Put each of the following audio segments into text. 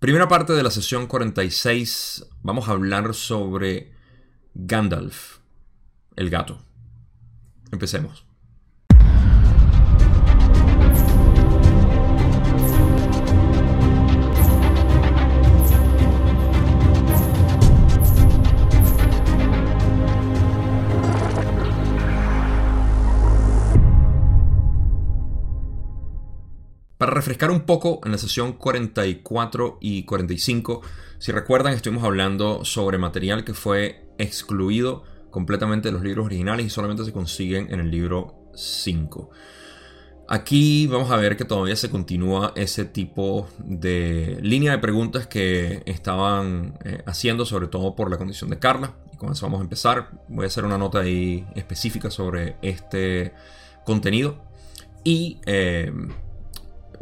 Primera parte de la sesión 46 vamos a hablar sobre Gandalf, el gato. Empecemos. Para refrescar un poco en la sesión 44 y 45, si recuerdan estuvimos hablando sobre material que fue excluido completamente de los libros originales y solamente se consiguen en el libro 5. Aquí vamos a ver que todavía se continúa ese tipo de línea de preguntas que estaban eh, haciendo, sobre todo por la condición de Carla. Y con eso vamos a empezar. Voy a hacer una nota ahí específica sobre este contenido. Y eh,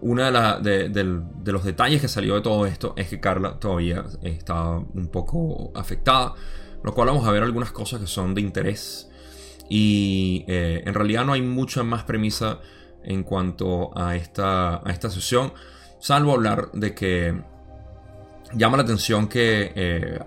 uno de, los detalles que salió de todo esto es que Carla todavía está un poco afectada, lo cual vamos a ver algunas cosas que son de interés. Y eh, en realidad no hay mucha más premisa en cuanto a esta, a esta sesión, salvo hablar de que llama la atención que, eh,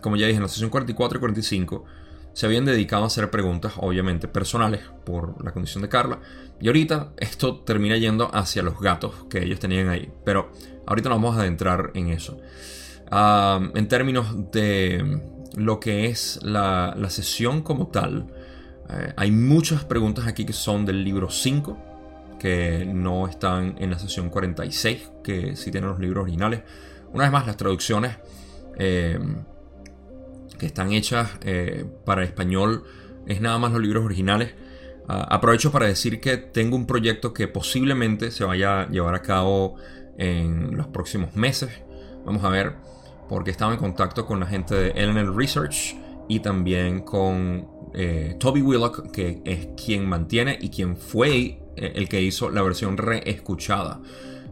como ya dije, en la sesión 44 y 45, se habían dedicado a hacer preguntas, obviamente personales, por la condición de Carla. Y ahorita esto termina yendo hacia los gatos que ellos tenían ahí. Pero ahorita nos vamos a adentrar en eso. en términos de lo que es la, sesión como tal, eh, hay muchas preguntas aquí que son del libro 5, que no están en la sesión 46, que sí tienen los libros originales. Una vez más, las traducciones... Eh, que están hechas eh, para español es nada más los libros originales. Ah, aprovecho para decir que tengo un proyecto que posiblemente se vaya a llevar a cabo en los próximos meses. Vamos a ver, porque estaba en contacto con la gente de LNL Research y también con eh, Toby Willock, que es quien mantiene y quien fue eh, el que hizo la versión reescuchada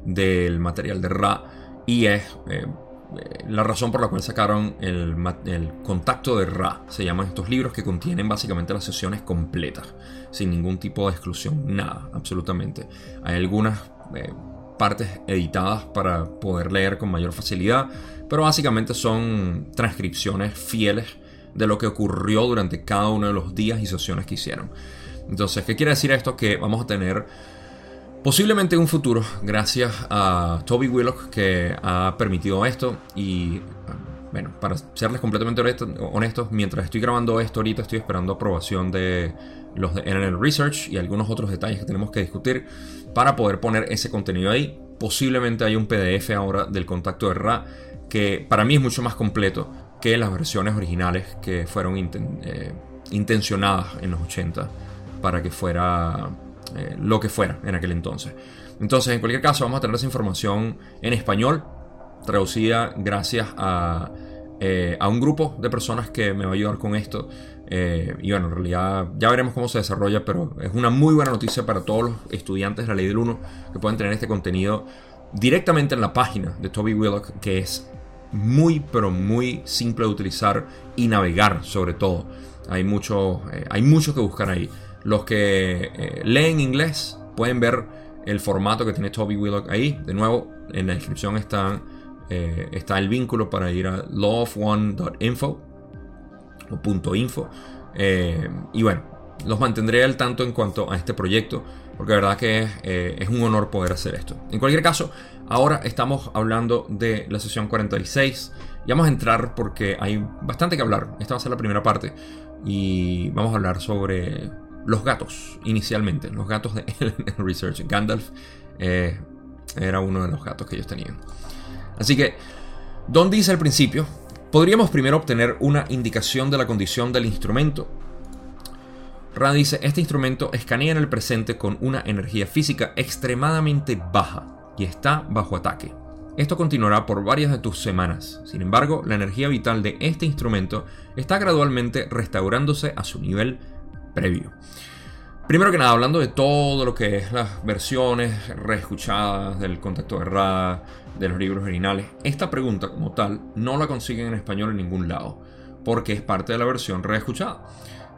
del material de Ra. Y es eh, la razón por la cual sacaron el, contacto de Ra. Se llaman estos libros que contienen básicamente las sesiones completas, sin ningún tipo de exclusión, nada, absolutamente. Hay algunas eh, partes editadas para poder leer con mayor facilidad, pero básicamente son transcripciones fieles de lo que ocurrió durante cada uno de los días y sesiones que hicieron. Entonces, ¿qué quiere decir esto? Que vamos a tener Posiblemente en un futuro, gracias a Toby Willock que ha permitido esto y bueno, para serles completamente honestos, mientras estoy grabando esto ahorita estoy esperando aprobación de los de NNL Research y algunos otros detalles que tenemos que discutir para poder poner ese contenido ahí. Posiblemente hay un PDF ahora del contacto de Ra que para mí es mucho más completo que las versiones originales que fueron eh, intencionadas en los 80 para que fuera eh, lo que fuera en aquel entonces. Entonces, en cualquier caso, vamos a tener esa información en español, traducida gracias a, eh, a un grupo de personas que me va a ayudar con esto. Eh, y bueno, en realidad ya veremos cómo se desarrolla, pero es una muy buena noticia para todos los estudiantes de la ley del 1 que pueden tener este contenido directamente en la página de Toby Willock, que es muy, pero muy simple de utilizar y navegar sobre todo. Hay mucho, hay mucho que buscar ahí. Los que eh, leen inglés pueden ver el formato que tiene Toby Willock ahí. De nuevo, en la descripción está, eh, está el vínculo para ir a lawofone.info o punto .info. Eh, y bueno, los mantendré al tanto en cuanto a este proyecto, porque la verdad que es, es, un honor poder hacer esto. En cualquier caso, ahora estamos hablando de la sesión 46. Y vamos a entrar porque hay bastante que hablar. Esta va a ser la primera parte. Y vamos a hablar sobre los gatos, inicialmente, los gatos de Research. Gandalf eh, era uno de los gatos que ellos tenían. Así que, Don dice al principio, podríamos primero obtener una indicación de la condición del instrumento. Ra dice, este instrumento escanea en el presente con una energía física extremadamente baja y está bajo ataque. Esto continuará por varias de tus semanas. Sin embargo, la energía vital de este instrumento está gradualmente restaurándose a su nivel previo. Primero que nada, hablando de todo lo que es las versiones reescuchadas del contacto de Ra, de los libros originales, esta pregunta como tal no la consiguen en español en ningún lado, porque es parte de la versión reescuchada.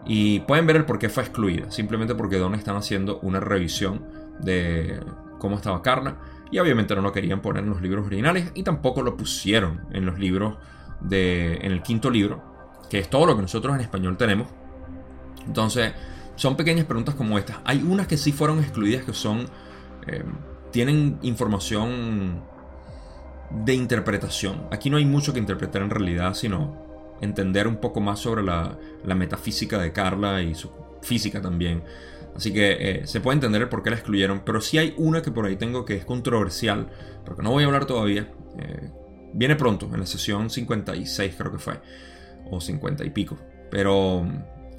Y pueden ver el por qué fue excluida, simplemente porque Don están haciendo una revisión de cómo estaba Carla y obviamente no lo querían poner en los libros originales y tampoco lo pusieron en los libros de en el quinto libro, que es todo lo que nosotros en español tenemos. Entonces, son pequeñas preguntas como estas. Hay unas que sí fueron excluidas que son eh, tienen información de interpretación. Aquí no hay mucho que interpretar en realidad, sino entender un poco más sobre la, metafísica de Carla y su física también. Así que eh, se puede entender el por qué la excluyeron, pero sí hay una que por ahí tengo que es controversial, porque no voy a hablar todavía. Eh, viene pronto, en la sesión 56 creo que fue, o 50 y pico. Pero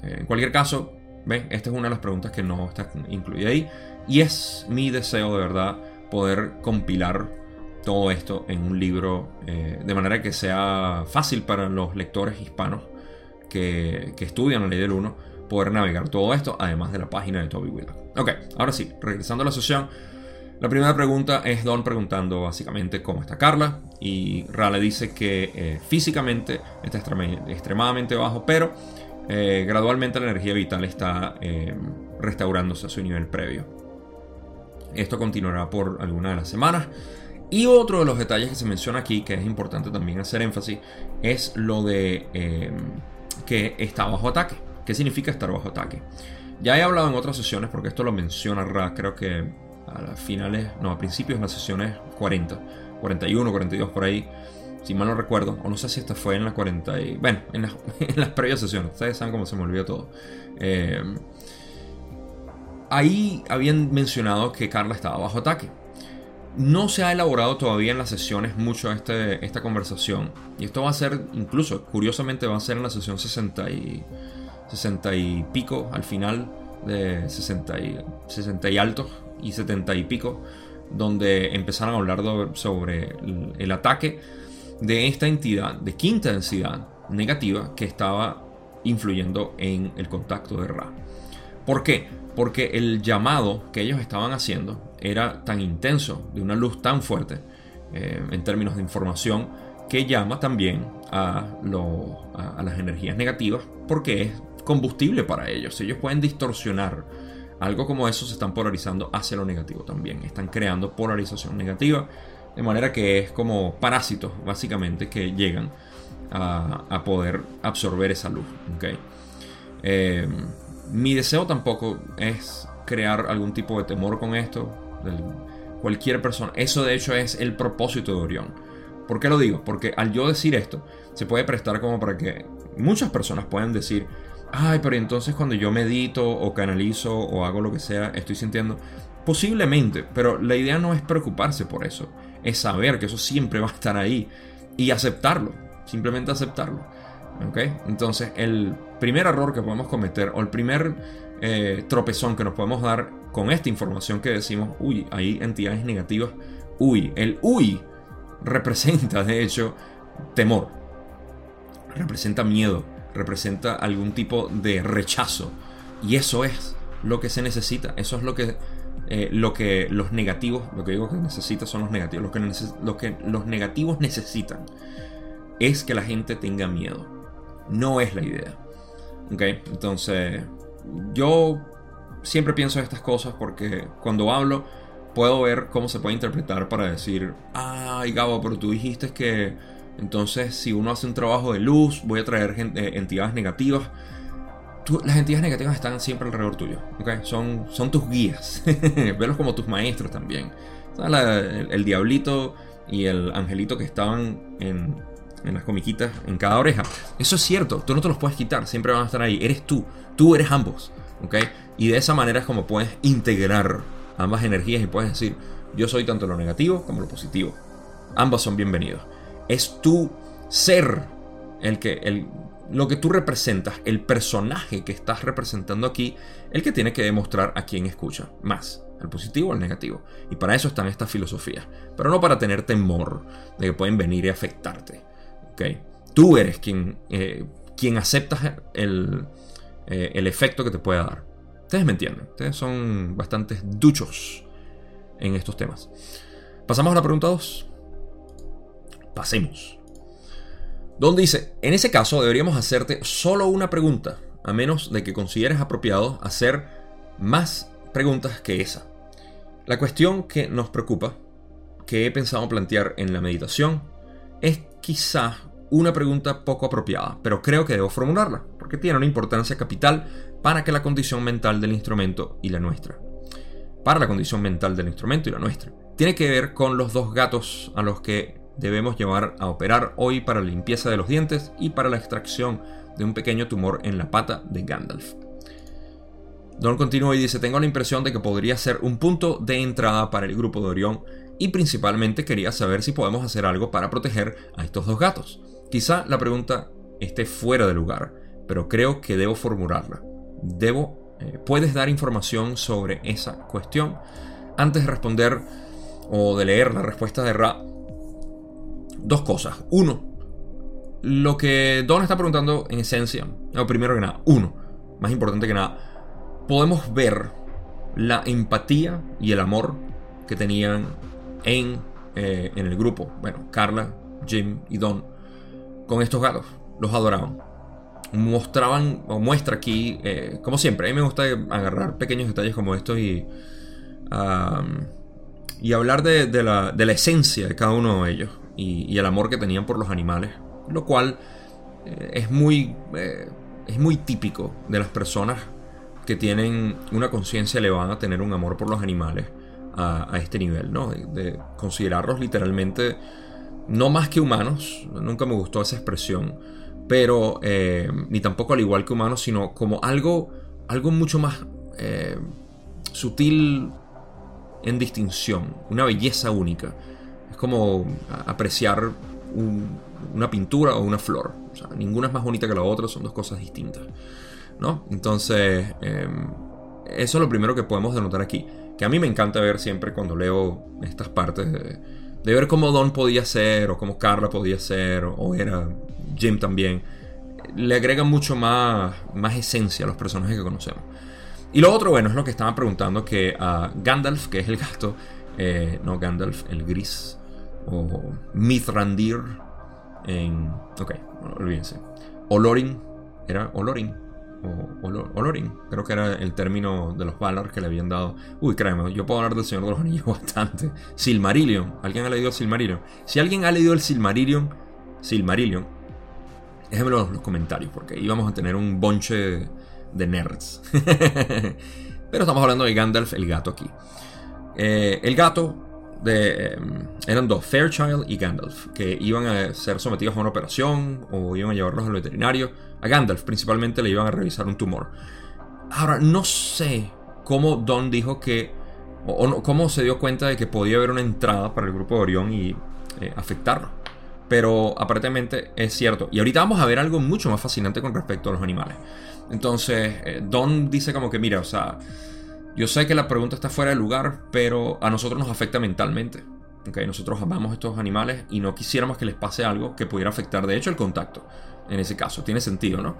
en cualquier caso, ven, esta es una de las preguntas que no está incluida ahí. Y es mi deseo de verdad poder compilar todo esto en un libro eh, de manera que sea fácil para los lectores hispanos que, estudian la ley del 1 poder navegar todo esto, además de la página de Toby Willock. Ok, ahora sí, regresando a la sesión. La primera pregunta es Don preguntando básicamente cómo está Carla y Rale dice que eh, físicamente está extremadamente bajo, pero eh, gradualmente la energía vital está restaurándose a su nivel previo. Esto continuará por algunas de las semanas y otro de los detalles que se menciona aquí, que es importante también hacer énfasis, es lo de em, que está bajo ataque. ¿Qué significa estar bajo ataque? Ya he hablado en otras sesiones, porque esto lo menciona Ra, creo que a las finales, no, a principios de las sesiones 40, 41, 42 por ahí, si mal no recuerdo, o no sé si esta fue en la 40 y, bueno, en, las previas sesiones, ustedes saben cómo se me olvidó todo. Em, ahí habían mencionado que Carla estaba bajo ataque. No se ha elaborado todavía en las sesiones mucho este, esta conversación. Y esto va a ser, incluso, curiosamente, va a ser en la sesión 60 y, 60 y pico, al final de 60 y, 60 y altos y 70 y pico, donde empezaron a hablar sobre el, ataque de esta entidad de quinta densidad negativa que estaba influyendo en el contacto de Ra. ¿Por qué? Porque el llamado que ellos estaban haciendo era tan intenso, de una luz tan fuerte eh, en términos de información, que llama también a, a, las energías negativas porque es combustible para ellos. Ellos pueden distorsionar algo como eso, se están polarizando hacia lo negativo también. Están creando polarización negativa, de manera que es como parásitos, básicamente, que llegan a, poder absorber esa luz. Eh, mi deseo tampoco es crear algún tipo de temor con esto cualquier persona. Eso de hecho es el propósito de Orión. ¿Por qué lo digo? Porque al yo decir esto, se puede prestar como para que muchas personas puedan decir, ay, pero entonces cuando yo medito o canalizo o hago lo que sea, estoy sintiendo... Posiblemente, pero la idea no es preocuparse por eso, es saber que eso siempre va a estar ahí y aceptarlo, simplemente aceptarlo. ¿Ok? Entonces, el primer error que podemos cometer o el primer eh, tropezón que nos podemos dar con esta información que decimos, uy, hay entidades negativas, uy, el uy representa de hecho temor, representa miedo, representa algún tipo de rechazo. Y eso es lo que se necesita, eso es lo que, eh, lo que los negativos, lo que digo que necesita son los negativos, lo que, que los negativos necesitan es que la gente tenga miedo, no es la idea. Entonces, yo siempre pienso en estas cosas porque cuando hablo puedo ver cómo se puede interpretar para decir, ay Gabo, pero tú dijiste que entonces si uno hace un trabajo de luz voy a traer eh, entidades negativas. Las entidades negativas están siempre alrededor tuyo, ¿okay? son, son tus guías, velos como tus maestros también. el, diablito y el angelito que estaban en, en las comiquitas en cada oreja. Eso es cierto, tú no te los puedes quitar, siempre van a estar ahí. Eres tú, tú eres ambos. ¿ok? Y de esa manera es como puedes integrar ambas energías y puedes decir, yo soy tanto lo negativo como lo positivo. Ambas son bienvenidos. Es tu ser el que, el, lo que tú representas, el personaje que estás representando aquí, el que tiene que demostrar a quien escucha más, el positivo o el negativo. Y para eso están estas filosofías, pero no para tener temor de que pueden venir y afectarte. ¿ok? Tú eres quien, eh, quien aceptas el, eh, el efecto que te puede dar. Ustedes me entienden, ustedes son bastante duchos en estos temas. Pasamos a la pregunta 2. Pasemos. Don dice, en ese caso deberíamos hacerte solo una pregunta, a menos de que consideres apropiado hacer más preguntas que esa. La cuestión que nos preocupa que he pensado plantear en la meditación es quizá una pregunta poco apropiada, pero creo que debo formularla, porque tiene una importancia capital para que la condición mental del instrumento y la nuestra. Para la condición mental del instrumento y la nuestra. Tiene que ver con los dos gatos a los que debemos llevar a operar hoy para la limpieza de los dientes y para la extracción de un pequeño tumor en la pata de Gandalf. Don continúa y dice, tengo la impresión de que podría ser un punto de entrada para el grupo de Orión y principalmente quería saber si podemos hacer algo para proteger a estos dos gatos. Quizá la pregunta esté fuera de lugar, pero creo que debo formularla. Debo, eh, ¿puedes dar información sobre esa cuestión? Antes de responder o de leer la respuesta de Ra, dos cosas. Uno, lo que Don está preguntando en esencia, lo primero que nada, uno, más importante que nada, podemos ver la empatía y el amor que tenían en, eh, en el grupo. Bueno, Carla, Jim y Don con estos gatos. Los adoraban. Mostraban, o muestra aquí, eh, como siempre, a mí me gusta agarrar pequeños detalles como estos y, y hablar de, la, de, la, esencia de cada uno de ellos y, el amor que tenían por los animales. Lo cual eh, es, muy, es muy típico de las personas que tienen una conciencia elevada, tener un amor por los animales a, este nivel, ¿no? De, considerarlos literalmente no más que humanos, nunca me gustó esa expresión, pero eh, ni tampoco al igual que humanos, sino como algo, algo mucho más eh, sutil en distinción, una belleza única. Es como apreciar una pintura o una flor. ninguna es más bonita que la otra, son dos cosas distintas. ¿no? Entonces, em, eso es lo primero que podemos denotar aquí. Que a mí me encanta ver siempre cuando leo estas partes de, ver cómo Don podía ser, o cómo Carla podía ser, o, era Jim también. Le agrega mucho más, más esencia a los personajes que conocemos. Y lo otro, bueno, es lo que estaba preguntando, que a Gandalf, que es el gato, eh, no Gandalf, el gris, o Mithrandir, en... Ok, olvídense. Olorin, era Olorin, o Olorin, creo que era el término de los Valar que le habían dado. Uy, créeme, yo puedo hablar del Señor de los Anillos bastante. Silmarillion, ¿alguien ha leído Silmarillion? Si alguien ha leído el Silmarillion, Silmarillion, déjenmelo en los comentarios, porque íbamos a tener un bonche de nerds. Pero estamos hablando de Gandalf, el gato aquí. Eh, el gato em, eran dos, Fairchild y Gandalf, que iban a ser sometidos a una operación o iban a llevarlos al veterinario. A Gandalf principalmente le iban a revisar un tumor. Ahora, no sé cómo Don dijo que, o, cómo se dio cuenta de que podía haber una entrada para el grupo de Orión y eh, afectarlo. Pero aparentemente es cierto. Y ahorita vamos a ver algo mucho más fascinante con respecto a los animales. Entonces, eh, Don dice como que, mira, o sea, yo sé que la pregunta está fuera de lugar, pero a nosotros nos afecta mentalmente. Okay, nosotros amamos estos animales y no quisiéramos que les pase algo que pudiera afectar, de hecho, el contacto. En ese caso, tiene sentido, ¿no?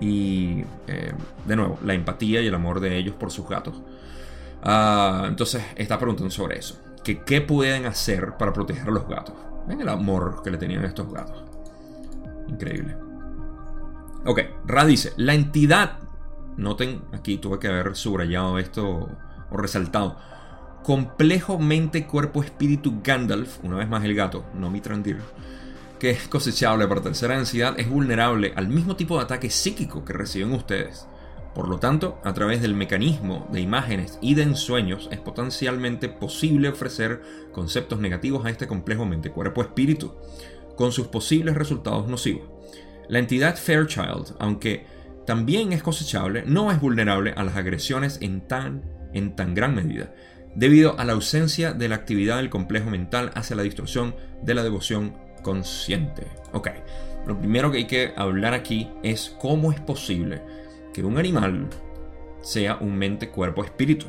Y, eh, de nuevo, la empatía y el amor de ellos por sus gatos. Ah, entonces, está preguntando sobre eso. ¿Qué pueden hacer para proteger a los gatos? Ven el amor que le tenían a estos gatos. Increíble. Ok, Ra dice, la entidad Noten, aquí tuve que haber subrayado esto o resaltado. Complejo mente, cuerpo, espíritu Gandalf, una vez más el gato, no mi Trandir, que es cosechable por tercera densidad, es vulnerable al mismo tipo de ataque psíquico que reciben ustedes. Por lo tanto, a través del mecanismo de imágenes y de ensueños es potencialmente posible ofrecer conceptos negativos a este complejo mente, cuerpo, espíritu, con sus posibles resultados nocivos. La entidad Fairchild, aunque también es cosechable, no es vulnerable a las agresiones en tan, en tan gran medida, debido a la ausencia de la actividad del complejo mental hacia la distorsión de la devoción consciente. Ok, lo primero que hay que hablar aquí es cómo es posible que un animal sea un mente, cuerpo, espíritu.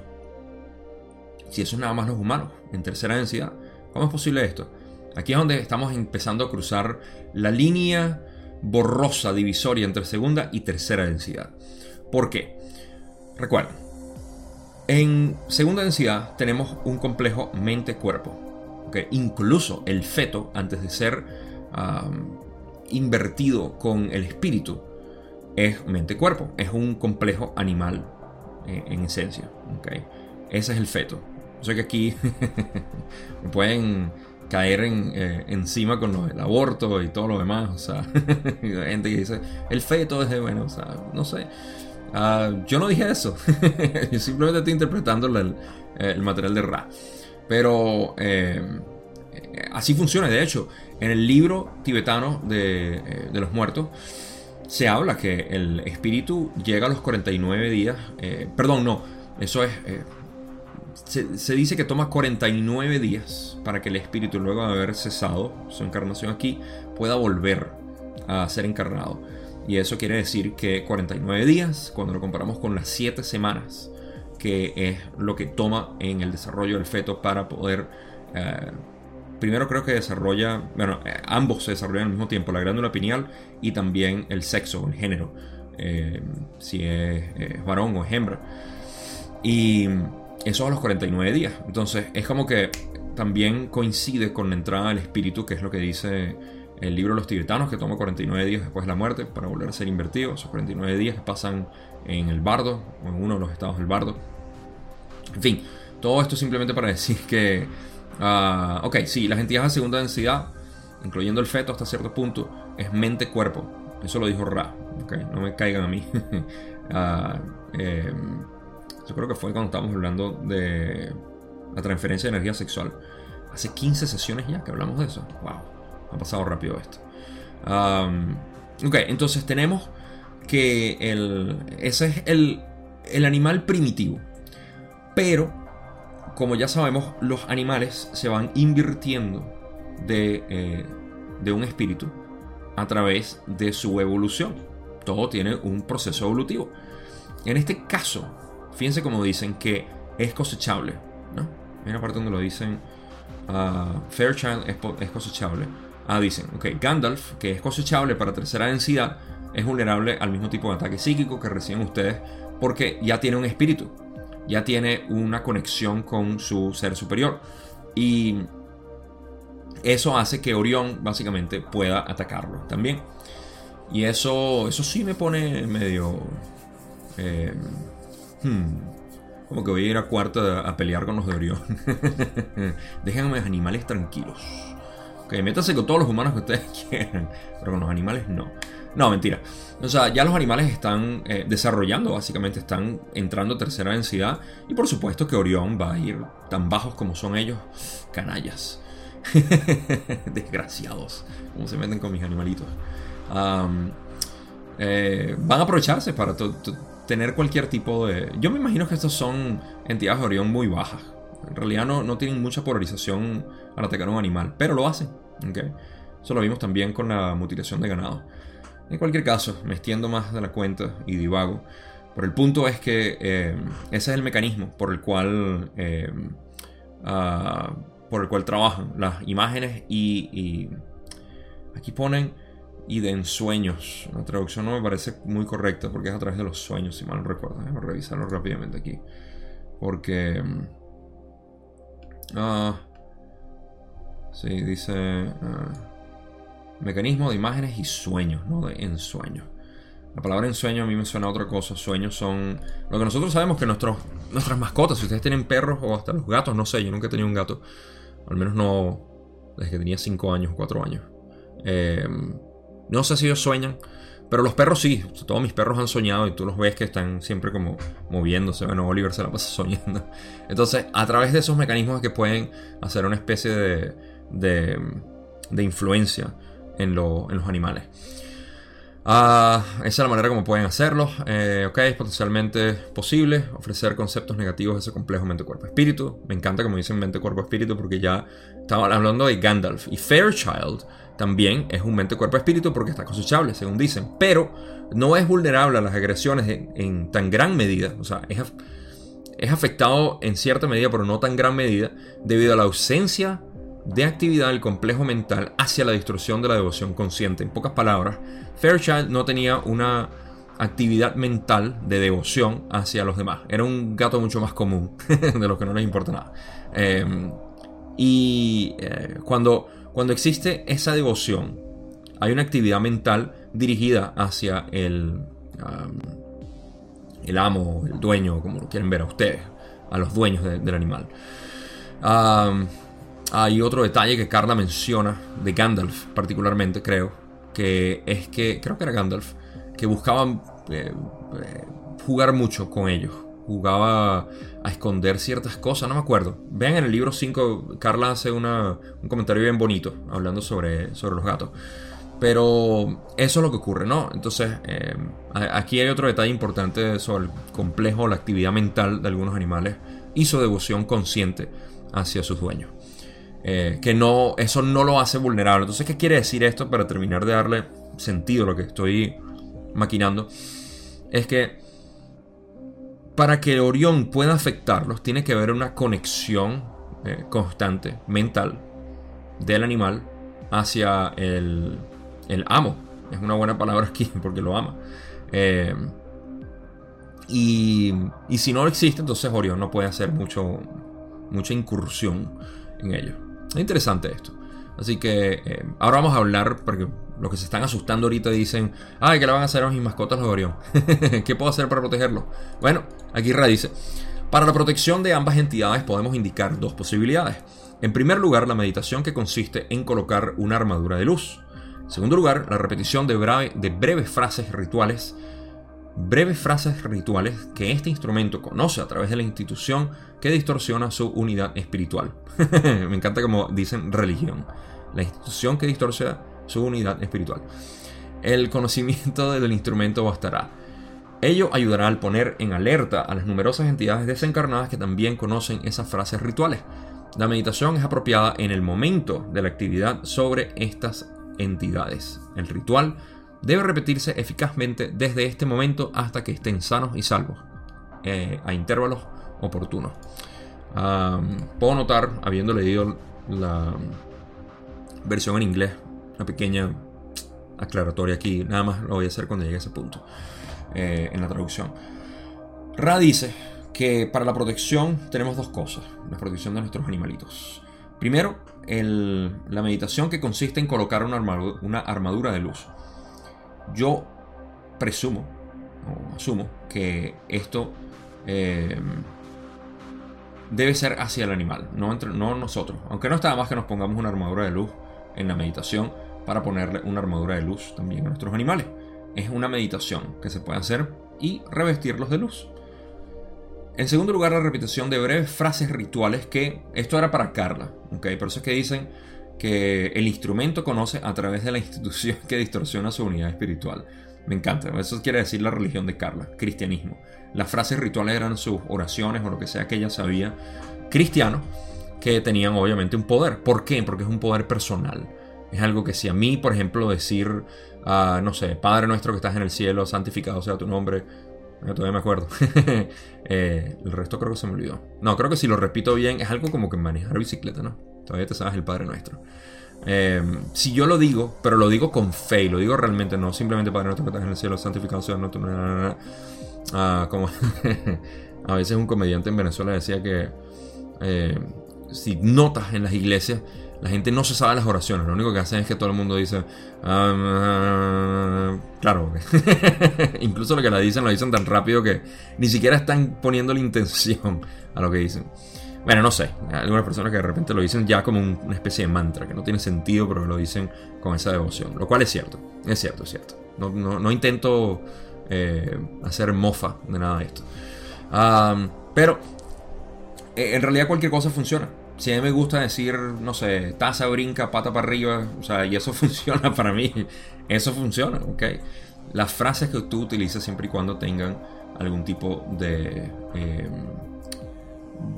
Si eso es nada más los humanos, en tercera densidad, ¿cómo es posible esto? Aquí es donde estamos empezando a cruzar la línea borrosa divisoria entre segunda y tercera densidad. ¿Por qué? Recuerden, en segunda densidad tenemos un complejo mente-cuerpo. Incluso el feto, antes de ser invertido con el espíritu, es mente-cuerpo. Es un complejo animal eh, en esencia. Ese es el feto. Yo sé que aquí pueden caer en, eh, encima con lo del aborto y todo lo demás. O sea, gente que dice, el feto es de bueno, o sea, no sé. Ah, yo no dije eso. yo simplemente estoy interpretando el, material de Ra. Pero eh, así funciona. De hecho, en el libro tibetano eh, de, los muertos se habla que el espíritu llega a los 49 días. perdón, no. Eso es se, dice que toma 49 días para que el espíritu, luego de haber cesado su encarnación aquí, pueda volver a ser encarnado. Y eso quiere decir que 49 días, cuando lo comparamos con las 7 semanas, que es lo que toma en el desarrollo del feto para poder... Eh, primero creo que desarrolla, bueno, eh, ambos se desarrollan al mismo tiempo, la glándula pineal y también el sexo, el género, eh, si es varón o es hembra. Y eso a los 49 días. Entonces es como que también coincide con la entrada del espíritu, que es lo que dice el libro de los tibetanos, que toma 49 días después de la muerte para volver a ser invertido. Esos 49 días pasan en el bardo, o en uno de los estados del bardo. En fin, todo esto simplemente para decir que, uh, ok, sí, las entidades de segunda densidad, incluyendo el feto hasta cierto punto, es mente-cuerpo. Eso lo dijo Ra, okay, no me caigan a mí. uh, eh, yo creo que fue cuando estábamos hablando de la transferencia de energía sexual. Hace 15 sesiones ya que hablamos de eso. ¡Wow! Ha pasado rápido esto. ok, entonces tenemos que el, ese es el, el animal primitivo. Pero, como ya sabemos, los animales se van invirtiendo de, eh, de un espíritu a través de su evolución. Todo tiene un proceso evolutivo. En este caso, fíjense como dicen que es cosechable, ¿no? Hay parte donde lo dicen, uh, Fairchild es, cosechable. Ah, dicen, ok, Gandalf, que es cosechable para tercera densidad, es vulnerable al mismo tipo de ataque psíquico que reciben ustedes porque ya tiene un espíritu, ya tiene una conexión con su ser superior. Y eso hace que Orión básicamente pueda atacarlo también. Y eso, eso sí me pone medio... Eh, Hmm. Como que voy a ir a cuarto a, pelear con los de Orión. Déjenme los animales tranquilos. Ok, métanse con todos los humanos que ustedes quieran. Pero con los animales no. No, mentira. O sea, ya los animales están eh, desarrollando, básicamente están entrando a tercera densidad. Y por supuesto que Orión va a ir tan bajos como son ellos. Canallas. Desgraciados. Como se meten con mis animalitos. Eh, van a aprovecharse para todo tener cualquier tipo de... Yo me imagino que estos son entidades de Orión muy bajas. En realidad no, no tienen mucha polarización al atacar a un animal, pero lo hacen. ¿okay? Eso lo vimos también con la mutilación de ganado. En cualquier caso, me extiendo más de la cuenta y divago. Pero el punto es que eh, ese es el mecanismo por el cual, eh, ah, por el cual trabajan las imágenes y aquí ponen y de ensueños. La traducción no me parece muy correcta porque es a través de los sueños, si mal no recuerdo. Déjame revisarlo rápidamente aquí. Porque... Ah, sí, dice... Ah, mecanismo de imágenes y sueños, no de ensueños. La palabra ensueño a mí me suena a otra cosa. Sueños son... Lo que nosotros sabemos que nuestros, nuestras mascotas, si ustedes tienen perros o hasta los gatos, no sé, yo nunca he tenido un gato. Al menos no desde que tenía 5 años o 4 años. Eh, no sé si ellos sueñan, pero los perros sí. Todos mis perros han soñado y tú los ves que están siempre como moviéndose. Bueno, Oliver se la pasa soñando. Entonces, a través de esos mecanismos que pueden hacer una especie de, de, influencia en, en, los animales. Ah, esa es la manera como pueden hacerlo. Eh, ok, es potencialmente posible ofrecer conceptos negativos de ese complejo mente-cuerpo-espíritu. Me encanta como dicen mente-cuerpo-espíritu porque ya estaban hablando de Gandalf y Fairchild también es un mente, cuerpo, espíritu porque está cosechable, según dicen. Pero no es vulnerable a las agresiones en, tan gran medida. O sea, es, es afectado en cierta medida, pero no tan gran medida, debido a la ausencia de actividad del complejo mental hacia la destrucción de la devoción consciente. En pocas palabras, Fairchild no tenía una actividad mental de devoción hacia los demás. Era un gato mucho más común, de los que no les importa nada. Em, y eh, cuando cuando existe esa devoción, hay una actividad mental dirigida hacia el, el amo, el dueño, como lo quieren ver a ustedes, a los dueños del animal. hay otro detalle que Carla menciona de Gandalf, particularmente, creo, que es que, creo que era Gandalf, que buscaban eh, eh, jugar mucho con ellos. Jugaba a esconder ciertas cosas, no me acuerdo. Vean en el libro 5, Carla hace un comentario bien bonito hablando sobre, sobre los gatos. Pero eso es lo que ocurre, ¿no? Entonces, eh, aquí hay otro detalle importante sobre el complejo, la actividad mental de algunos animales y su devoción consciente hacia sus dueños. Eh, que no, eso no lo hace vulnerable. Entonces, ¿qué quiere decir esto para terminar de darle sentido a lo que estoy maquinando? Es que para que Orión pueda afectarlos, tiene que haber una conexión eh, constante, mental, del animal hacia el, el amo. Es una buena palabra aquí porque lo ama. Eh, y, y, si no existe, entonces Orión no puede hacer mucho, mucha incursión en ello. Es interesante esto. Así que eh, ahora vamos a hablar, porque los que se están asustando ahorita dicen, ay, ¿qué le van a hacer a mis mascotas los Orión? ¿Qué puedo hacer para protegerlo? Bueno, aquí dice, para la protección de ambas entidades podemos indicar dos posibilidades. En primer lugar, la meditación que consiste en colocar una armadura de luz. En segundo lugar, la repetición de, de breves frases rituales breves frases rituales que este instrumento conoce a través de la institución que distorsiona su unidad espiritual. Me encanta como dicen religión. La institución que distorsiona su unidad espiritual. El conocimiento del instrumento bastará. Ello ayudará al poner en alerta a las numerosas entidades desencarnadas que también conocen esas frases rituales. La meditación es apropiada en el momento de la actividad sobre estas entidades. El ritual debe repetirse eficazmente desde este momento hasta que estén sanos y salvos, eh, a intervalos oportunos. puedo notar, habiendo leído la versión en inglés, una pequeña aclaratoria aquí, nada más lo voy a hacer cuando llegue a ese punto eh, en la traducción. Ra dice que para la protección tenemos dos cosas, la protección de nuestros animalitos. Primero, la meditación que consiste en colocar una armadura, de luz. Yo presumo, o asumo, que esto eh, debe ser hacia el animal, no, entre, no nosotros. Aunque no está más que nos pongamos una armadura de luz en la meditación para ponerle una armadura de luz también a nuestros animales. Es una meditación que se puede hacer y revestirlos de luz. En segundo lugar, la repetición de breves frases rituales que esto era para Carla, ¿ok? Por eso es que dicen que el instrumento conoce a través de la institución que distorsiona su unidad espiritual. Me encanta, eso quiere decir la religión de Carla, cristianismo. Las frases rituales eran sus oraciones o lo que sea que ella sabía, cristiano, que tenían obviamente un poder. ¿Por qué? Porque es un poder personal. Es algo que si a mí, por ejemplo, decir, ah, no sé, Padre nuestro que estás en el cielo, santificado sea tu nombre, todavía me acuerdo. Eh, el resto creo que se me olvidó. No, creo que si lo repito bien, es algo como que manejar bicicleta, ¿no? Todavía te sabes el Padre Nuestro. Eh, si yo lo digo, pero lo digo con fe y lo digo realmente, no simplemente Padre Nuestro que estás en el cielo, santificado sea tu nombre. Ah, como a veces un comediante en Venezuela decía que eh, si notas en las iglesias la gente no se sabe las oraciones, lo único que hacen es que todo el mundo dice, ah, claro, incluso lo que la dicen lo dicen tan rápido que ni siquiera están poniendo la intención a lo que dicen. Bueno, no sé, algunas personas que de repente lo dicen ya como una especie de mantra, que no tiene sentido, pero lo dicen con esa devoción, lo cual es cierto, es cierto, es cierto. No, intento eh, hacer mofa de nada de esto. pero eh, en realidad cualquier cosa funciona. Si a mí me gusta decir, no sé, taza, brinca, pata para arriba, o sea, y eso funciona para mí, eso funciona, ¿ok? Las frases que tú utilizas siempre y cuando tengan algún tipo de... Em,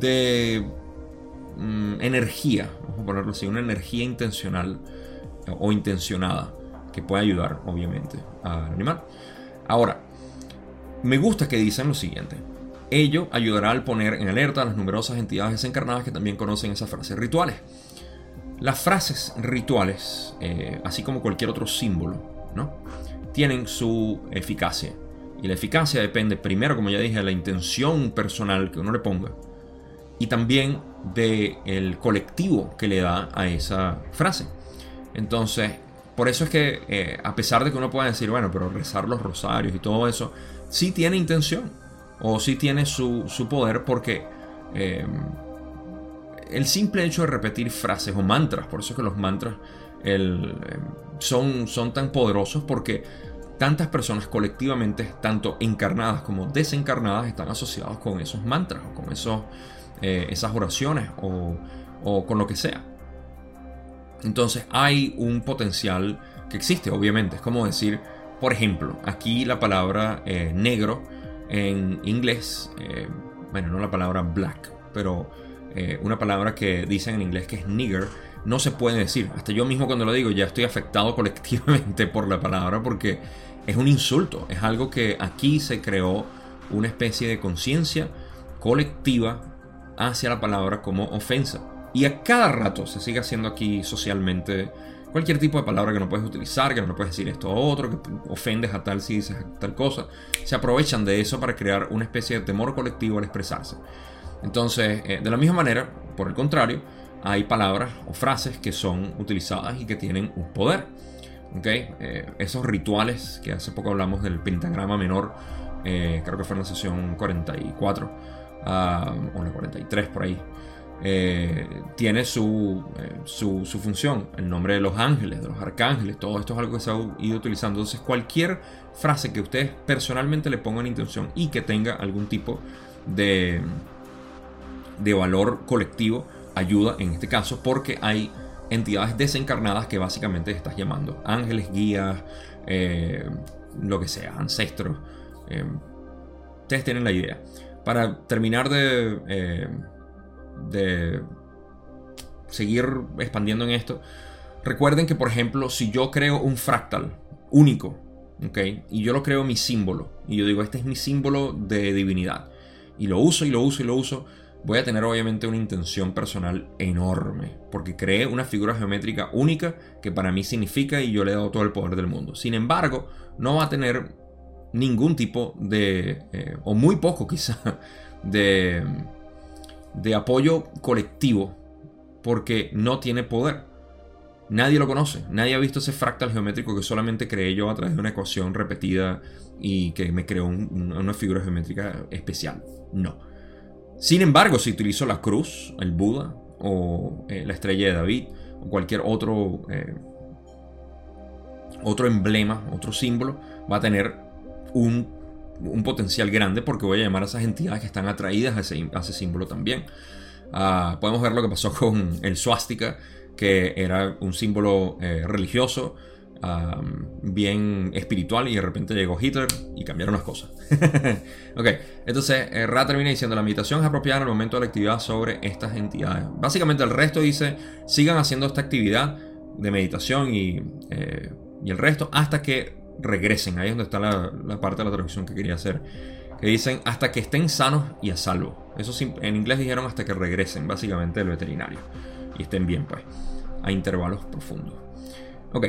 de mm, energía, vamos a ponerlo así, una energía intencional o intencionada que puede ayudar, obviamente, al animal. Ahora, me gusta que dicen lo siguiente. Ello ayudará al poner en alerta a las numerosas entidades desencarnadas que también conocen esas frases rituales. Las frases rituales, eh, así como cualquier otro símbolo, ¿no? tienen su eficacia. Y la eficacia depende primero, como ya dije, de la intención personal que uno le ponga y también del colectivo que le da a esa frase. Entonces, por eso es que eh, a pesar de que uno pueda decir, bueno, pero rezar los rosarios y todo eso, sí tiene intención o sí tiene su, poder porque eh, el simple hecho de repetir frases o mantras, por eso es que los mantras el, son, son tan poderosos porque tantas personas colectivamente, tanto encarnadas como desencarnadas, están asociadas con esos mantras o con esos, eh, esas oraciones o, o con lo que sea. Entonces hay un potencial que existe, obviamente. Es como decir, por ejemplo, aquí la palabra eh, negro en inglés, eh, bueno, no la palabra black, pero eh, una palabra que dicen en inglés que es nigger, no se puede decir. Hasta yo mismo cuando lo digo ya estoy afectado colectivamente por la palabra porque es un insulto. Es algo que aquí se creó una especie de conciencia colectiva hacia la palabra como ofensa. Y a cada rato se sigue haciendo aquí socialmente cualquier tipo de palabra que no puedes utilizar, que no puedes decir esto a otro, que ofendes a tal si dices tal cosa. Se aprovechan de eso para crear una especie de temor colectivo al expresarse. Entonces, eh, de la misma manera, por el contrario, hay palabras o frases que son utilizadas y que tienen un poder. Eh, esos rituales que hace poco hablamos del pentagrama menor, eh, creo que fue en la sesión 44 ah, o la 43 por ahí. Eh, tiene su, su, su, función, el nombre de los ángeles, de los arcángeles, todo esto es algo que se ha ido utilizando. Entonces, cualquier frase que ustedes personalmente le pongan intención y que tenga algún tipo de, de valor colectivo, ayuda en este caso, porque hay entidades desencarnadas que básicamente estás llamando. Ángeles, guías, eh, lo que sea, ancestros. Eh, ustedes tienen la idea. Para terminar de, eh, de seguir expandiendo en esto, recuerden que, por ejemplo, si yo creo un fractal único, ¿ok? Y yo lo creo mi símbolo, y yo digo, este es mi símbolo de divinidad, y lo uso y lo uso y lo uso, voy a tener obviamente una intención personal enorme, porque creé una figura geométrica única que para mí significa y yo le he dado todo el poder del mundo. Sin embargo, no va a tener ningún tipo de, eh, o muy poco quizá, de, de apoyo colectivo, porque no tiene poder. Nadie lo conoce, nadie ha visto ese fractal geométrico que solamente creé yo a través de una ecuación repetida y que me creó una figura geométrica especial. No. Sin embargo, si utilizo la cruz, el Buda, o eh, la estrella de David, o cualquier otro, eh, otro emblema, otro símbolo, va a tener un, potencial grande porque voy a llamar a esas entidades que están atraídas a ese, símbolo también. Ah, podemos ver lo que pasó con el swastika, que era un símbolo eh, religioso bien espiritual y de repente llegó Hitler y cambiaron las cosas. ok, entonces eh, Ra termina diciendo la meditación es apropiada en el momento de la actividad sobre estas entidades. Básicamente el resto dice sigan haciendo esta actividad de meditación y, eh, y el resto hasta que regresen. Ahí es donde está la, parte de la traducción que quería hacer. Que dicen hasta que estén sanos y a salvo. Eso en inglés dijeron hasta que regresen, básicamente el veterinario. Y estén bien, pues. A intervalos profundos. Ok,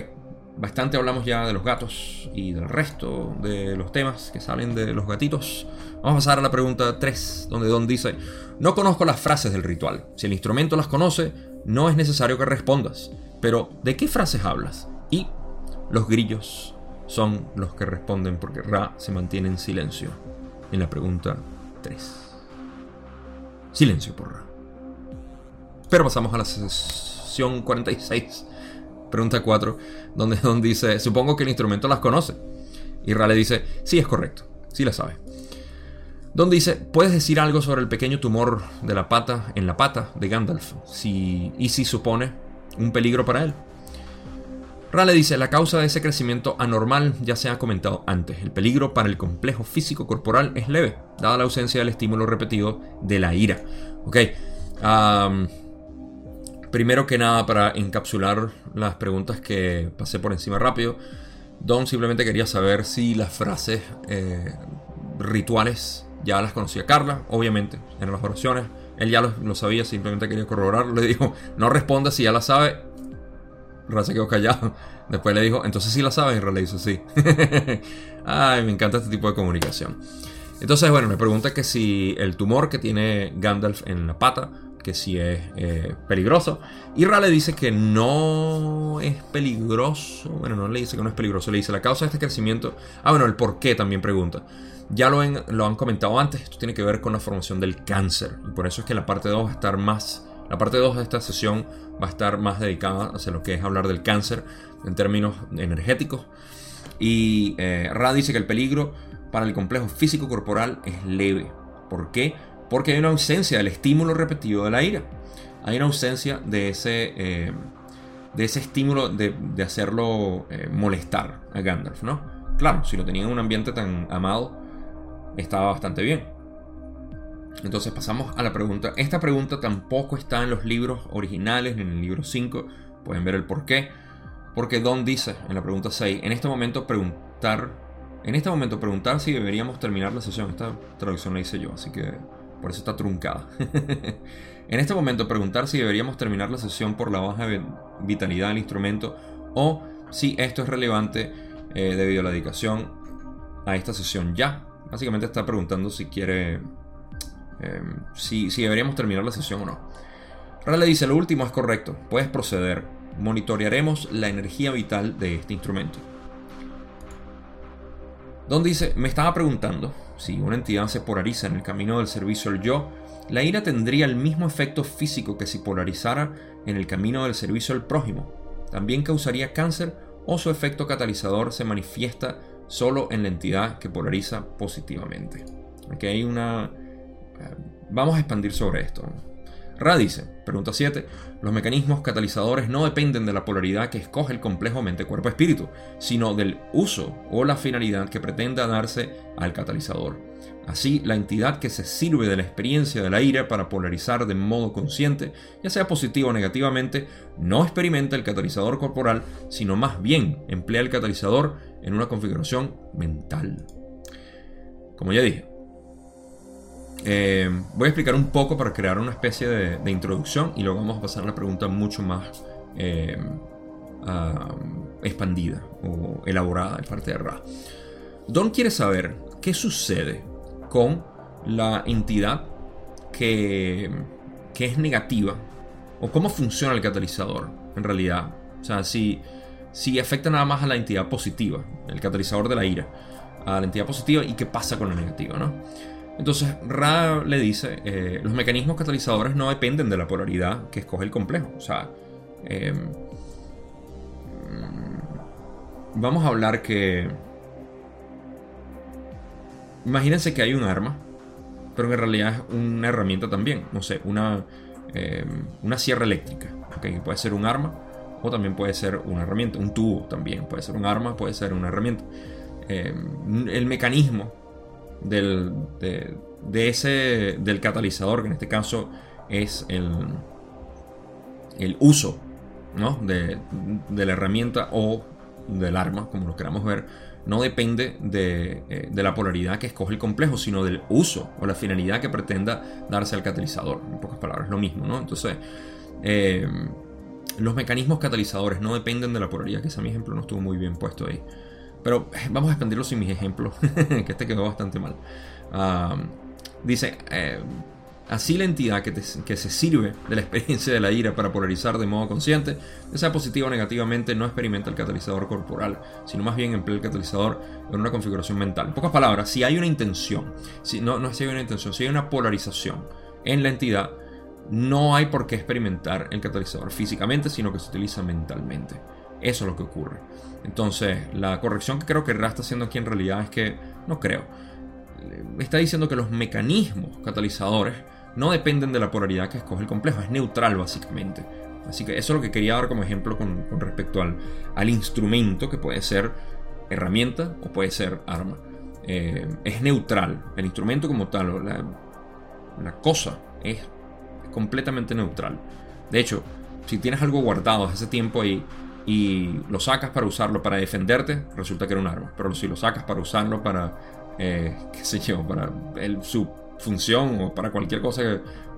Bastante hablamos ya de los gatos y del resto de los temas que salen de los gatitos. Vamos a pasar a la pregunta 3, donde Don dice, no conozco las frases del ritual. Si el instrumento las conoce, no es necesario que respondas. Pero, ¿de qué frases hablas? Y los grillos son los que responden porque Ra se mantiene en silencio en la pregunta 3. Silencio por Ra. Pero pasamos a la sesión 46 pregunta 4, donde Don dice, supongo que el instrumento las conoce. Y Ra le dice, sí, es correcto, sí la sabe. Don dice, ¿puedes decir algo sobre el pequeño tumor de la pata en la pata de Gandalf? Si, y si supone un peligro para él. Ra le dice, la causa de ese crecimiento anormal ya se ha comentado antes. El peligro para el complejo físico corporal es leve, dada la ausencia del estímulo repetido de la ira. Ok. Primero que nada, para encapsular las preguntas que pasé por encima rápido, Don simplemente quería saber si las frases eh, rituales ya las conocía Carla, obviamente, en las oraciones. Él ya lo, sabía, simplemente quería corroborarlo. Le dijo, no responda si ya la sabe. Ra se quedó callado. Después le dijo, entonces sí la sabe. Y Ra le dijo, sí. Ay, me encanta este tipo de comunicación. Entonces, bueno, me pregunta que si el tumor que tiene Gandalf en la pata que sí es eh, peligroso. Y Ra le dice que no es peligroso. Bueno, no le dice que no es peligroso, le dice la causa de este crecimiento. Ah, bueno, el por qué también pregunta. Ya lo, lo han comentado antes, esto tiene que ver con la formación del cáncer. Y por eso es que la parte 2 va a estar más La parte 2 de esta sesión va a estar más dedicada hacia lo que es hablar del cáncer en términos energéticos. Y eh, Ra dice que el peligro para el complejo físico corporal es leve. ¿Por qué? Porque hay una ausencia del estímulo repetido de la ira. Hay una ausencia de ese, eh, de ese estímulo de, hacerlo eh, molestar a Gandalf, ¿no? Claro, si lo tenía en un ambiente tan amado, estaba bastante bien. Entonces pasamos a la pregunta. Esta pregunta tampoco está en los libros originales, en el libro 5. Pueden ver el por qué. Porque Don dice en la pregunta 6, en este momento preguntar, en este momento preguntar si deberíamos terminar la sesión. Esta traducción la hice yo, así que por eso está truncada. en este momento preguntar si deberíamos terminar la sesión por la baja vitalidad del instrumento o si esto es relevante eh, debido a la dedicación a esta sesión ya. Básicamente está preguntando si quiere Em, si, deberíamos terminar la sesión o no. le dice, lo último es correcto, puedes proceder. Monitorearemos la energía vital de este instrumento. Don dice, me estaba preguntando, si una entidad se polariza en el camino del servicio al yo, la ira tendría el mismo efecto físico que si polarizara en el camino del servicio al prójimo. También causaría cáncer o su efecto catalizador se manifiesta solo en la entidad que polariza positivamente. Aquí hay una Vamos a expandir sobre esto. Ra dice, pregunta 7, los mecanismos catalizadores no dependen de la polaridad que escoge el complejo mente-cuerpo-espíritu, sino del uso o la finalidad que pretenda darse al catalizador. Así, la entidad que se sirve de la experiencia de la ira para polarizar de modo consciente, ya sea positivo o negativamente, no experimenta el catalizador corporal, sino más bien emplea el catalizador en una configuración mental. Como ya dije, eh, voy a explicar un poco para crear una especie de, introducción y luego vamos a pasar a la pregunta mucho más eh, expandida o elaborada de parte de Ra. Don quiere saber qué sucede con la entidad que, que es negativa o cómo funciona el catalizador en realidad. O sea, si, si afecta nada más a la entidad positiva, el catalizador de la ira, a la entidad positiva y qué pasa con la negativa, ¿no? Entonces, Ra le dice, eh, los mecanismos catalizadores no dependen de la polaridad que escoge el complejo. O sea, em, mm, vamos a hablar que... Imagínense que hay un arma, pero en realidad es una herramienta también. No sé, una, em, una sierra eléctrica. ¿okay? Puede ser un arma o también puede ser una herramienta. Un tubo también puede ser un arma, puede ser una herramienta. Em, el mecanismo del, de, ese, del catalizador, que en este caso es el, el uso ¿no? de, la herramienta o del arma, como lo queramos ver, no depende de, eh, de, la polaridad que escoge el complejo, sino del uso o la finalidad que pretenda darse al catalizador. En pocas palabras, lo mismo, ¿no? Entonces, eh, los mecanismos catalizadores no dependen de la polaridad, que ese mi ejemplo no estuvo muy bien puesto ahí. Pero eh, vamos a expandirlo sin mis ejemplos, que este quedó bastante mal. dice, eh, así la entidad que, se sirve de la experiencia de la ira para polarizar de modo consciente, sea positiva o negativamente, no experimenta el catalizador corporal, sino más bien emplea el catalizador en una configuración mental. En pocas palabras, si hay una intención, si, no, no si hay una intención, si hay una polarización en la entidad, no hay por qué experimentar el catalizador físicamente, sino que se utiliza mentalmente. Eso es lo que ocurre. Entonces, la corrección que creo que Ra está haciendo aquí en realidad es que, no creo, está diciendo que los mecanismos catalizadores no dependen de la polaridad que escoge el complejo, es neutral básicamente. Así que eso es lo que quería dar como ejemplo con, respecto al, al, instrumento, que puede ser herramienta o puede ser arma. Eh, es neutral, el instrumento como tal, la, la cosa es completamente neutral. De hecho, si tienes algo guardado hace tiempo ahí y lo sacas para usarlo para defenderte, resulta que era un arma. Pero si lo sacas para usarlo para, eh, qué sé yo, para su función o para cualquier cosa,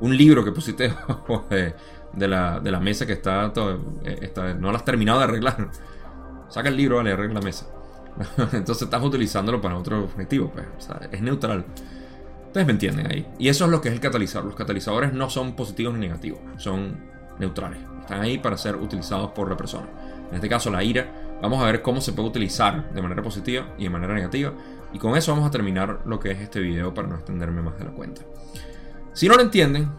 un libro que pusiste de, de, la, de la mesa que está, eh, está, no lo has terminado de arreglar, saca el libro, vale, arregla la mesa. Entonces estás utilizándolo para otro objetivo, pues, es neutral. Ustedes me entienden ahí. Y eso es lo que es el catalizador. Los catalizadores no son positivos ni negativos, son neutrales. Están ahí para ser utilizados por la persona en este caso la ira, vamos a ver cómo se puede utilizar de manera positiva y de manera negativa. Y con eso vamos a terminar lo que es este video para no extenderme más de la cuenta. Si no lo entienden,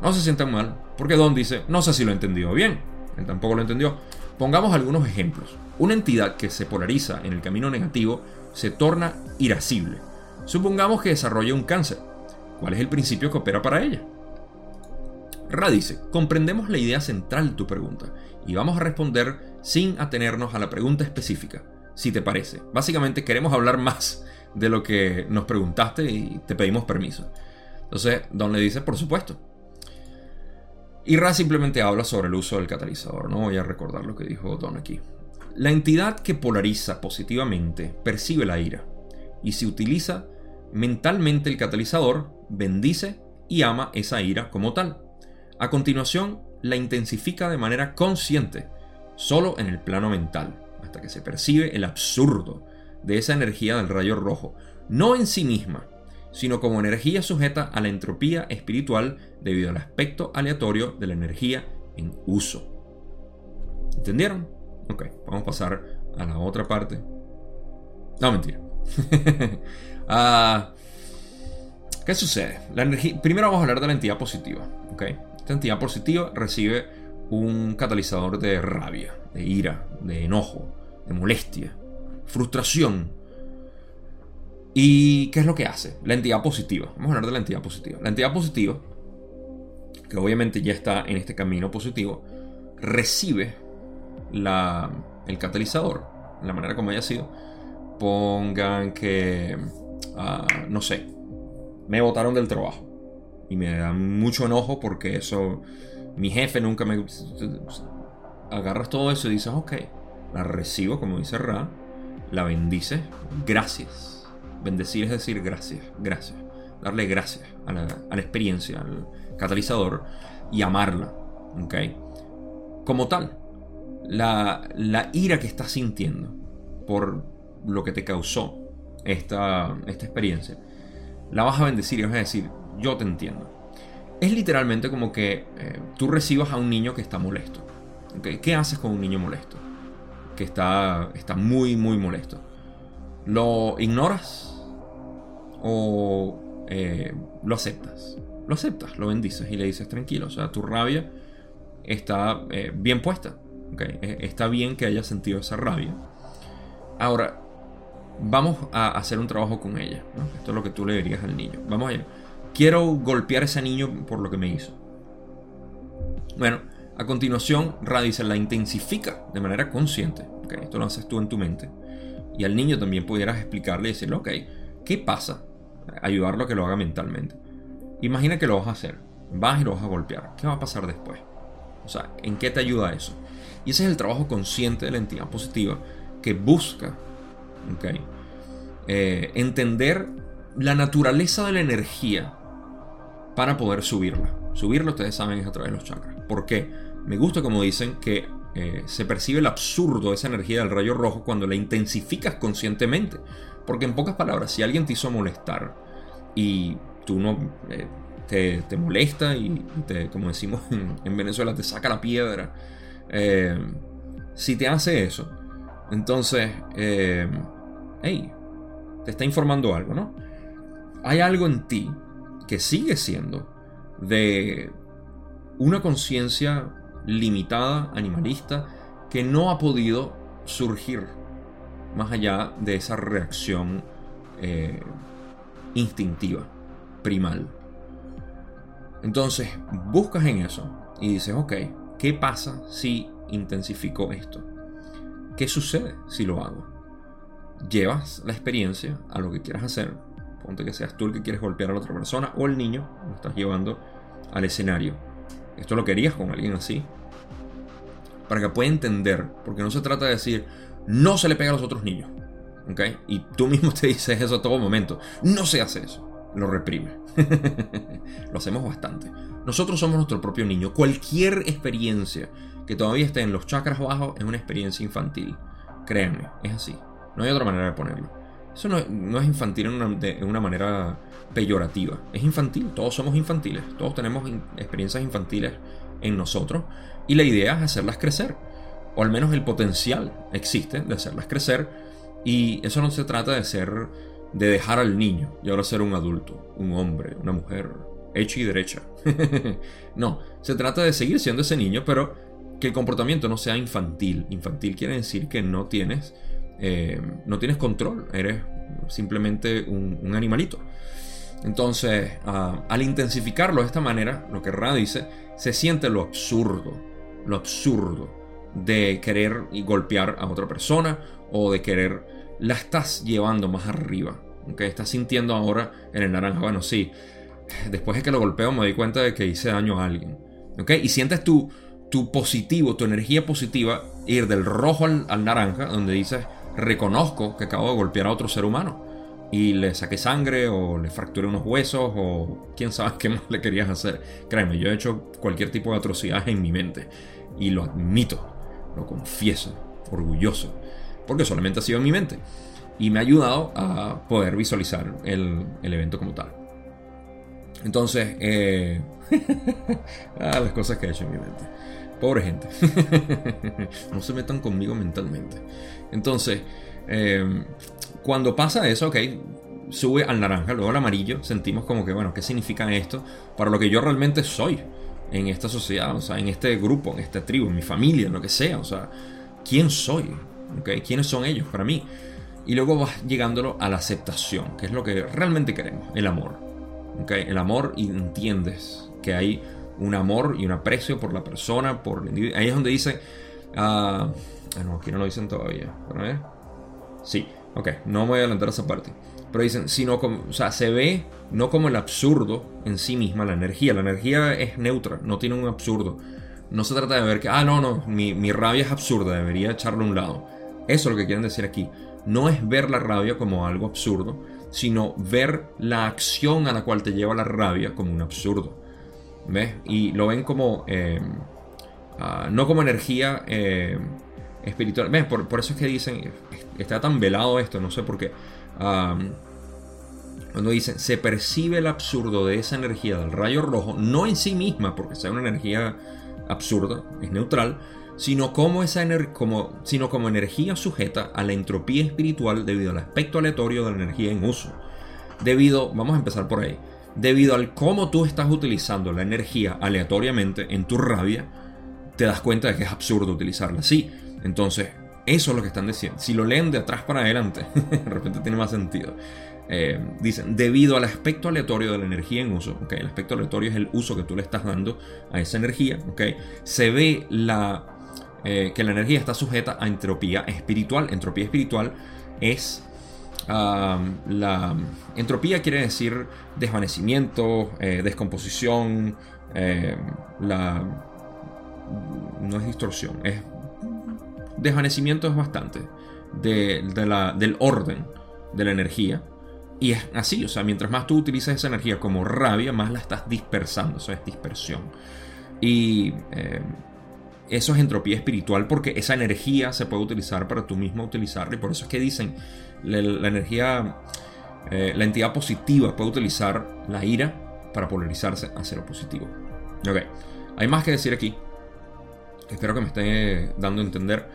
No se sientan mal, porque Don dice, no sé si lo he entendido bien. Él tampoco lo entendió. Pongamos algunos ejemplos. Una entidad que se polariza en el camino negativo se torna irascible. Supongamos que desarrolla un cáncer. ¿Cuál es el principio que opera para ella? Ra dice, comprendemos la idea central de tu pregunta y vamos a responder sin atenernos a la pregunta específica, si te parece. Básicamente queremos hablar más de lo que nos preguntaste y te pedimos permiso. Entonces, Don le dice, por supuesto. Y Ra simplemente habla sobre el uso del catalizador. No voy a recordar lo que dijo Don aquí. La entidad que polariza positivamente percibe la ira y si utiliza mentalmente el catalizador, bendice y ama esa ira como tal. A continuación, la intensifica de manera consciente, solo en el plano mental, hasta que se percibe el absurdo de esa energía del rayo rojo, no en sí misma, sino como energía sujeta a la entropía espiritual debido al aspecto aleatorio de la energía en uso. ¿Entendieron? Ok, vamos a pasar a la otra parte. No, mentira. Ah, ¿Qué sucede? La energía, primero vamos a hablar de la entidad positiva. ¿ok? Esta entidad positiva recibe un catalizador de rabia, de ira, de enojo, de molestia, frustración. ¿Y qué es lo que hace? La entidad positiva. Vamos a hablar de la entidad positiva. La entidad positiva, que obviamente ya está en este camino positivo, recibe la, el catalizador, la manera como haya sido. Pongan que, ah, no sé, me botaron del trabajo. Y me da mucho enojo porque eso, mi jefe nunca me... Agarras todo eso y dices, ok, la recibo, como dice Ra, la bendices, gracias. Bendecir es decir gracias, gracias. Darle gracias a la, experiencia, al catalizador y amarla, ok. Como tal, la, la ira que estás sintiendo por lo que te causó esta, esta experiencia, la vas a bendecir y vas a decir, yo te entiendo. Es literalmente como que eh, tú recibas a un niño que está molesto. ¿Qué haces con un niño molesto? Que está, está muy, muy molesto. ¿Lo ignoras? ¿O eh, lo aceptas? Lo aceptas, lo bendices y le dices tranquilo. O sea, tu rabia está eh, bien puesta. E, está bien que haya sentido esa rabia. Ahora, vamos a hacer un trabajo con ella. Esto es lo que tú le dirías al niño. Vamos allá. Quiero golpear a ese niño por lo que me hizo. Bueno, a continuación, Radice la intensifica de manera consciente. Esto lo haces tú en tu mente. Y al niño también pudieras explicarle y decirle, ok, ¿qué pasa? Ayudarlo a que lo haga mentalmente. Imagina que lo vas a hacer. Vas y lo vas a golpear. ¿Qué va a pasar después? O sea, ¿en qué te ayuda eso? Y ese es el trabajo consciente de la entidad positiva que busca eh, entender la naturaleza de la energía para poder subirla. Subirlo, ustedes saben, es a través de los chakras. ¿Por qué? Me gusta como dicen que eh, se percibe el absurdo de esa energía del rayo rojo cuando la intensificas conscientemente. Porque en pocas palabras, si alguien te hizo molestar y tú no eh, te, molesta y te, como decimos en, Venezuela, te saca la piedra, si te hace eso, entonces hey, te está informando algo, ¿no? Hay algo en ti que sigue siendo de una conciencia limitada, animalista, que no ha podido surgir más allá de esa reacción eh, instintiva, primal. Entonces, buscas en eso y dices, ok, ¿qué pasa si intensifico esto? ¿Qué sucede si lo hago? llevas la experiencia a lo que quieras hacer. Ponte que seas tú el que quieres golpear a la otra persona o el niño, lo estás llevando al escenario. Esto lo querías con alguien así. Para que pueda entender, porque no se trata de decir, no se le pega a los otros niños. ¿Ok? Y tú mismo te dices eso a todo momento. No se hace eso. Lo reprime. lo hacemos bastante. Nosotros somos nuestro propio niño. Cualquier experiencia que todavía esté en los chakras bajos es una experiencia infantil. Créanme, es así. No hay otra manera de ponerlo. Eso no, es infantil en una, manera peyorativa. Es infantil, todos somos infantiles, todos tenemos experiencias infantiles en nosotros y la idea es hacerlas crecer. O al menos el potencial existe de hacerlas crecer y eso no se trata de ser, de dejar al niño y ahora ser un adulto, un hombre, una mujer, hecho y derecha. no, se trata de seguir siendo ese niño, pero que el comportamiento no sea infantil. Infantil quiere decir que no tienes, eh, no tienes control, eres simplemente un, animalito. Entonces, ah, al intensificarlo de esta manera, lo que Ra dice, se siente lo absurdo, lo absurdo de querer golpear a otra persona o de querer, la estás llevando más arriba. ¿okay? Estás sintiendo ahora en el naranja, bueno, sí, después de que lo golpeo me doy cuenta de que hice daño a alguien. ¿okay? Y sientes tu, tu positivo, tu energía positiva ir del rojo al, naranja, donde dices, reconozco que acabo de golpear a otro ser humano. Y le saqué sangre o le fracturé unos huesos o quién sabe qué más le querías hacer. Créeme, yo he hecho cualquier tipo de atrocidad en mi mente. Y lo admito, lo confieso, orgulloso. Porque solamente ha sido en mi mente. Y me ha ayudado a poder visualizar el, el evento como tal. Entonces, eh, ah, las cosas que he hecho en mi mente. Pobre gente. no se metan conmigo mentalmente. Entonces, eh, cuando pasa eso, ok, sube al naranja, luego al amarillo, sentimos como que, bueno, ¿qué significa esto para lo que yo realmente soy en esta sociedad, o sea, en este grupo, en esta tribu, en mi familia, en lo que sea, o sea, ¿quién soy? ¿Okay? ¿Quiénes son ellos para mí? Y luego vas llegándolo a la aceptación, que es lo que realmente queremos, el amor. El amor y entiendes que hay un amor y un aprecio por la persona, por el individuo. Ahí es donde dice... ah, ah no, aquí no lo dicen todavía. Sí, ok, no me voy a adelantar a esa parte. Pero dicen, sino como, o sea, se ve no como el absurdo en sí misma, la energía. La energía es neutra, no tiene un absurdo. No se trata de ver que, ah, no, no, mi, mi rabia es absurda, debería echarlo a un lado. Eso es lo que quieren decir aquí. No es ver la rabia como algo absurdo, sino ver la acción a la cual te lleva la rabia como un absurdo. ¿Ves? Y lo ven como... Eh, ah, no como energía eh, espiritual. ¿Ves? Por, eso es que dicen, está tan velado esto, no sé por qué. cuando dicen, se percibe el absurdo de esa energía del rayo rojo, no en sí misma, porque sea una energía absurda, es neutral, sino como, esa como, sino como energía sujeta a la entropía espiritual debido al aspecto aleatorio de la energía en uso. Debido, vamos a empezar por ahí, debido al cómo tú estás utilizando la energía aleatoriamente en tu rabia, te das cuenta de que es absurdo utilizarla así. Entonces, eso es lo que están diciendo. Si lo leen de atrás para adelante, de repente tiene más sentido. Eh, dicen, debido al aspecto aleatorio de la energía en uso, ¿okay? el aspecto aleatorio es el uso que tú le estás dando a esa energía, ¿okay? se ve la eh, que la energía está sujeta a entropía espiritual. Entropía espiritual es la entropía quiere decir desvanecimiento, eh, descomposición, eh, la no es distorsión, es desvanecimiento es bastante de, la, del orden de la energía. Y es así, o sea, mientras más tú utilizas esa energía como rabia, más la estás dispersando, eso es dispersión. Y eso es entropía espiritual porque esa energía se puede utilizar para tú mismo utilizarla. Y por eso es que dicen, la, energía, eh, la entidad positiva puede utilizar la ira para polarizarse hacia lo positivo. Ok, hay más que decir aquí. Espero que me esté dando a entender.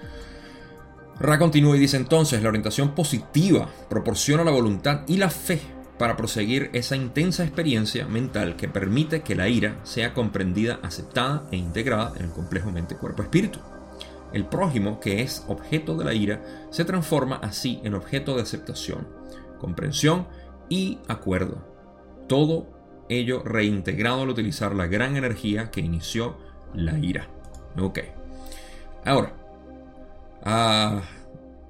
Ra continúa y dice entonces, la orientación positiva proporciona la voluntad y la fe para proseguir esa intensa experiencia mental que permite que la ira sea comprendida, aceptada e integrada en el complejo mente-cuerpo-espíritu. El prójimo, que es objeto de la ira, se transforma así en objeto de aceptación, comprensión y acuerdo. Todo ello reintegrado al utilizar la gran energía que inició la ira. Ok. Ahora, ah,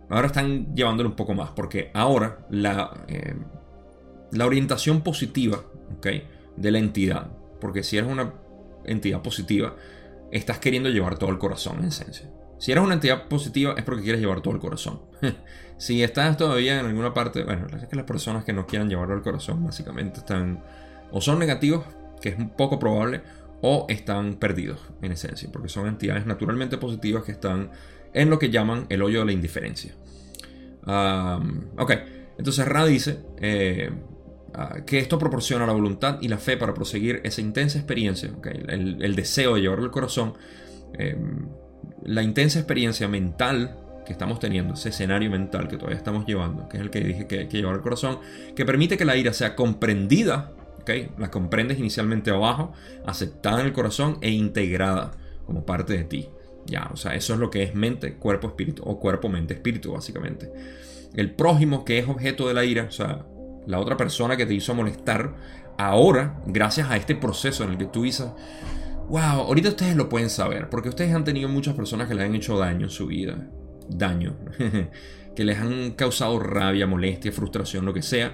ahora están llevándolo un poco más, porque ahora la, eh, la orientación positiva de la entidad. Porque si eres una entidad positiva, estás queriendo llevar todo el corazón en esencia. Si eres una entidad positiva es porque quieres llevar todo el corazón. si estás todavía en alguna parte, bueno, es que las personas que no quieran llevarlo al corazón básicamente están o son negativos, que es poco probable, o están perdidos en esencia, porque son entidades naturalmente positivas que están en lo que llaman el hoyo de la indiferencia. ok, entonces Ra dice, eh, Ah, que esto proporciona la voluntad y la fe para proseguir esa intensa experiencia, el, deseo de llevarlo al corazón, em, la intensa experiencia mental que estamos teniendo, ese escenario mental que todavía estamos llevando, que es el que dije que que llevar al corazón, que permite que la ira sea comprendida, La comprendes inicialmente abajo, aceptada en el corazón e integrada como parte de ti. Ya, o sea, eso es lo que es mente, cuerpo, espíritu, o cuerpo, mente, espíritu, básicamente. El prójimo que es objeto de la ira, o sea, la otra persona que te hizo molestar, ahora, gracias a este proceso en el que tú dices, wow, ahorita ustedes lo pueden saber, porque ustedes han tenido muchas personas que les han hecho daño en su vida, daño, que les han causado rabia, molestia, frustración, lo que sea,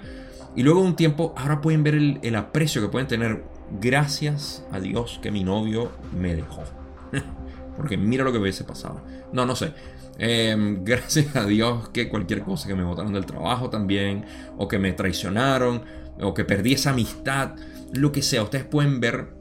y luego de un tiempo, ahora pueden ver el, aprecio que pueden tener gracias a Dios que mi novio me dejó. Porque mira lo que hubiese pasado. No, no sé. Em, gracias a Dios que cualquier cosa que me botaron del trabajo también, o que me traicionaron, o que perdí esa amistad, lo que sea, ustedes pueden ver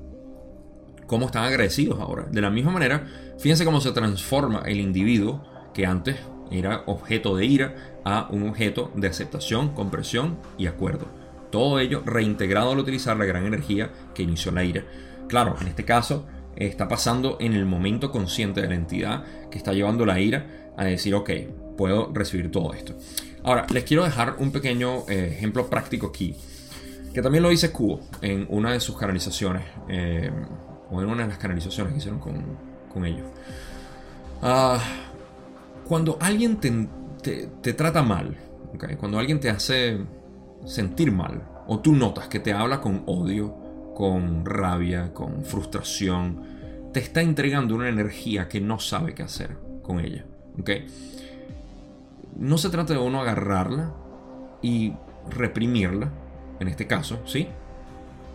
cómo están agradecidos ahora. De la misma manera, fíjense cómo se transforma el individuo que antes era objeto de ira a un objeto de aceptación, comprensión y acuerdo. Todo ello reintegrado al utilizar la gran energía que inició la ira. Claro, en este caso está pasando en el momento consciente de la entidad que está llevando la ira a decir, ok, puedo recibir todo esto. Ahora, les quiero dejar un pequeño eh, ejemplo práctico aquí, que también lo dice Kubo en una de sus canalizaciones, eh, o en una de las canalizaciones que hicieron con, ellos. Ah, cuando alguien te, trata mal, cuando alguien te hace sentir mal, o tú notas que te habla con odio, con rabia, con frustración, te está entregando una energía que no sabe qué hacer con ella. No se trata de uno agarrarla y reprimirla, en este caso, ¿sí?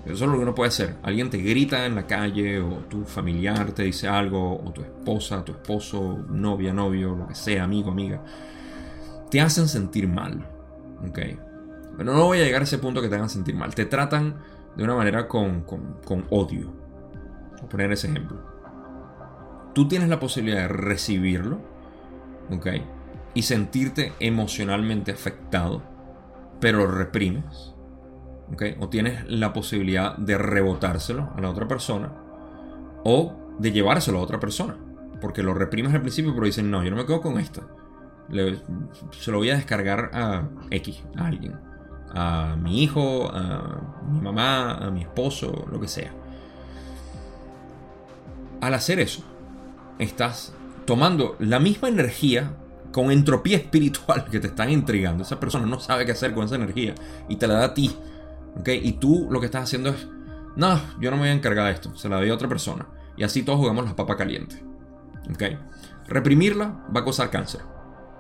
Eso es lo que uno puede hacer. Alguien te grita en la calle o tu familiar te dice algo o tu esposa, tu esposo, novia, novio, lo que sea, amigo, amiga. Te hacen sentir mal. ¿Ok? Pero no voy a llegar a ese punto que te hagan sentir mal. Te tratan de una manera con, con, con odio. Voy a poner ese ejemplo. Tú tienes la posibilidad de recibirlo. ¿Ok? Y sentirte emocionalmente afectado. Pero lo reprimes o tienes la posibilidad de rebotárselo a la otra persona o de llevárselo a otra persona. Porque lo reprimes al principio, pero dicen, no, yo no me quedo con esto. se lo voy a descargar a X, a alguien. A mi hijo, a mi mamá, a mi esposo, lo que sea. Al hacer eso, estás tomando la misma energía con entropía espiritual que te están entregando. Esa persona no sabe qué hacer con esa energía y te la da a ti y tú lo que estás haciendo es, no, yo no me voy a encargar de esto, se la doy a otra persona. Y así todos jugamos la papa caliente. ¿Ok? Reprimirla va a causar cáncer,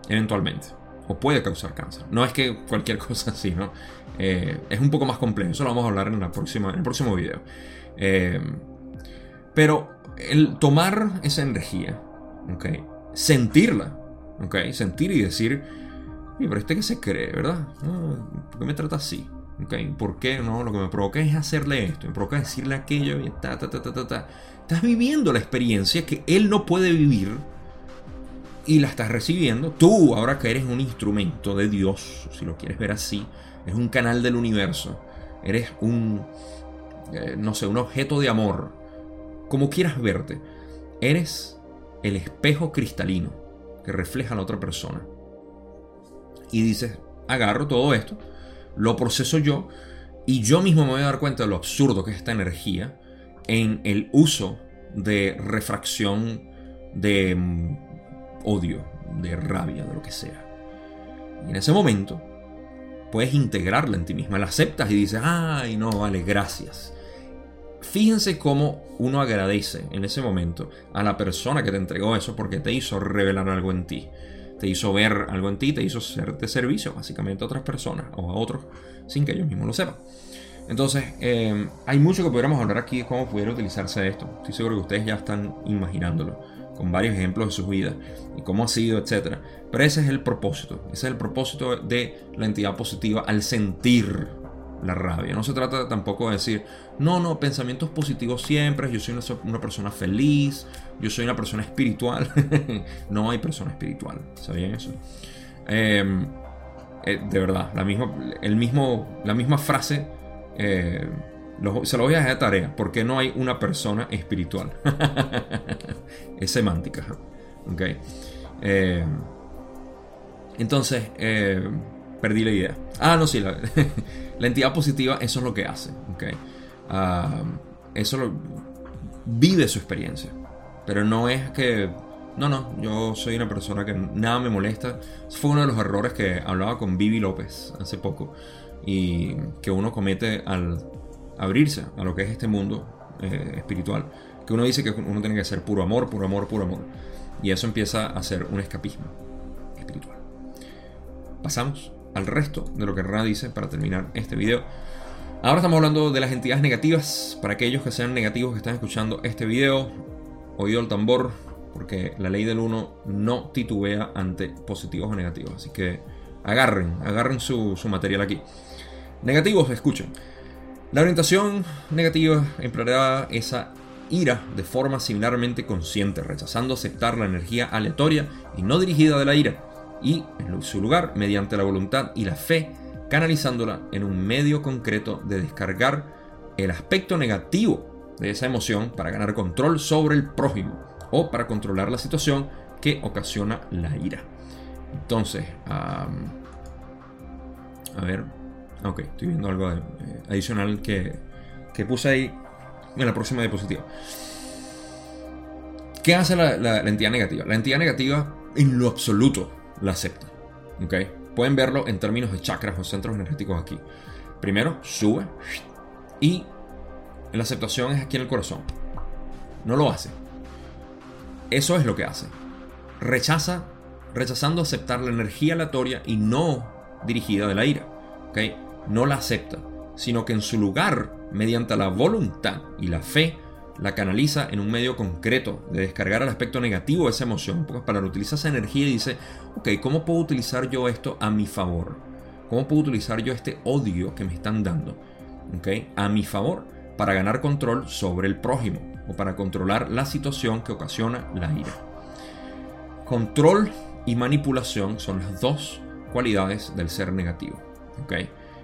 eventualmente. O puede causar cáncer. No es que cualquier cosa así, ¿no? Eh, es un poco más complejo. Eso lo vamos a hablar en, la próxima, en el próximo video. Eh, pero el tomar esa energía, ¿ok? Sentirla, ¿ok? Sentir y decir, pero este que se cree, ¿verdad? ¿Por qué me trata así? ¿Por qué? No, lo que me provoca es hacerle esto, me provoca decirle aquello y ta, ta, ta, ta, ta, Estás viviendo la experiencia que él no puede vivir y la estás recibiendo. Tú, ahora que eres un instrumento de Dios, si lo quieres ver así, es un canal del universo, eres un, eh, no sé, un objeto de amor, como quieras verte, eres el espejo cristalino que refleja a la otra persona. Y dices, agarro todo esto lo proceso yo y yo mismo me voy a dar cuenta de lo absurdo que es esta energía en el uso de refracción de mm, odio, de rabia, de lo que sea. Y en ese momento puedes integrarla en ti misma, la aceptas y dices, ay, no, vale, gracias. Fíjense cómo uno agradece en ese momento a la persona que te entregó eso porque te hizo revelar algo en ti te hizo ver algo en ti, te hizo ser de servicio básicamente a otras personas o a otros sin que ellos mismos lo sepan. Entonces, eh, hay mucho que pudiéramos hablar aquí de cómo pudiera utilizarse esto. Estoy seguro que ustedes ya están imaginándolo con varios ejemplos de sus vidas y cómo ha sido, etc. Pero ese es el propósito. Ese es el propósito de la entidad positiva al sentir la rabia. No se trata tampoco de decir, no, no, pensamientos positivos siempre, yo soy una, persona feliz, yo soy una persona espiritual. no hay persona espiritual, ¿sabían eso? Em, eh, de verdad, la misma, el mismo, la misma frase eh, se lo voy a dejar de tarea, porque no hay una persona espiritual. es semántica. ¿ok? Em, entonces, eh, perdí la idea. Ah, no, sí, la, entidad positiva, eso es lo que hace. ¿okay? Ah, eso vive su experiencia. Pero no es que. No, no, yo soy una persona que nada me molesta. Fue uno de los errores que hablaba con Vivi López hace poco. Y que uno comete al abrirse a lo que es este mundo eh, espiritual. Que uno dice que uno tiene que ser puro amor, puro amor, puro amor. Y eso empieza a ser un escapismo espiritual. Pasamos al resto de lo que Ra dice para terminar este video. Ahora estamos hablando de las entidades negativas. Para aquellos que sean negativos que están escuchando este video, oído el tambor, porque la ley del 1 no titubea ante positivos o negativos. Así que agarren, agarren su, su material aquí. Negativos, escuchen. La orientación negativa empleará esa ira de forma similarmente consciente, rechazando aceptar la energía aleatoria y no dirigida de la ira, y en su lugar, mediante la voluntad y la fe, canalizándola en un medio concreto de descargar el aspecto negativo de esa emoción para ganar control sobre el prójimo o para controlar la situación que ocasiona la ira. Entonces, a ver, ok, estoy viendo algo eh, adicional que, que puse ahí en la próxima diapositiva. ¿Qué hace la, entidad negativa? La entidad negativa en lo absoluto la acepta. ¿ok? Pueden verlo en términos de chakras o centros energéticos aquí. Primero, sube y la aceptación es aquí en el corazón. No lo hace. Eso es lo que hace. Rechaza, rechazando aceptar la energía aleatoria y no dirigida de la ira. ¿ok? No la acepta, sino que en su lugar mediante la voluntad y la fe, la canaliza en un medio concreto de descargar el aspecto negativo esa emoción. Para utilizar esa energía y dice, ok, ¿cómo puedo utilizar yo esto a mi favor? ¿Cómo puedo utilizar yo este odio que me están dando? ¿Ok? A mi favor para ganar control sobre el prójimo o para controlar la situación que ocasiona la ira. Control y manipulación son las dos cualidades del ser negativo. ¿Ok?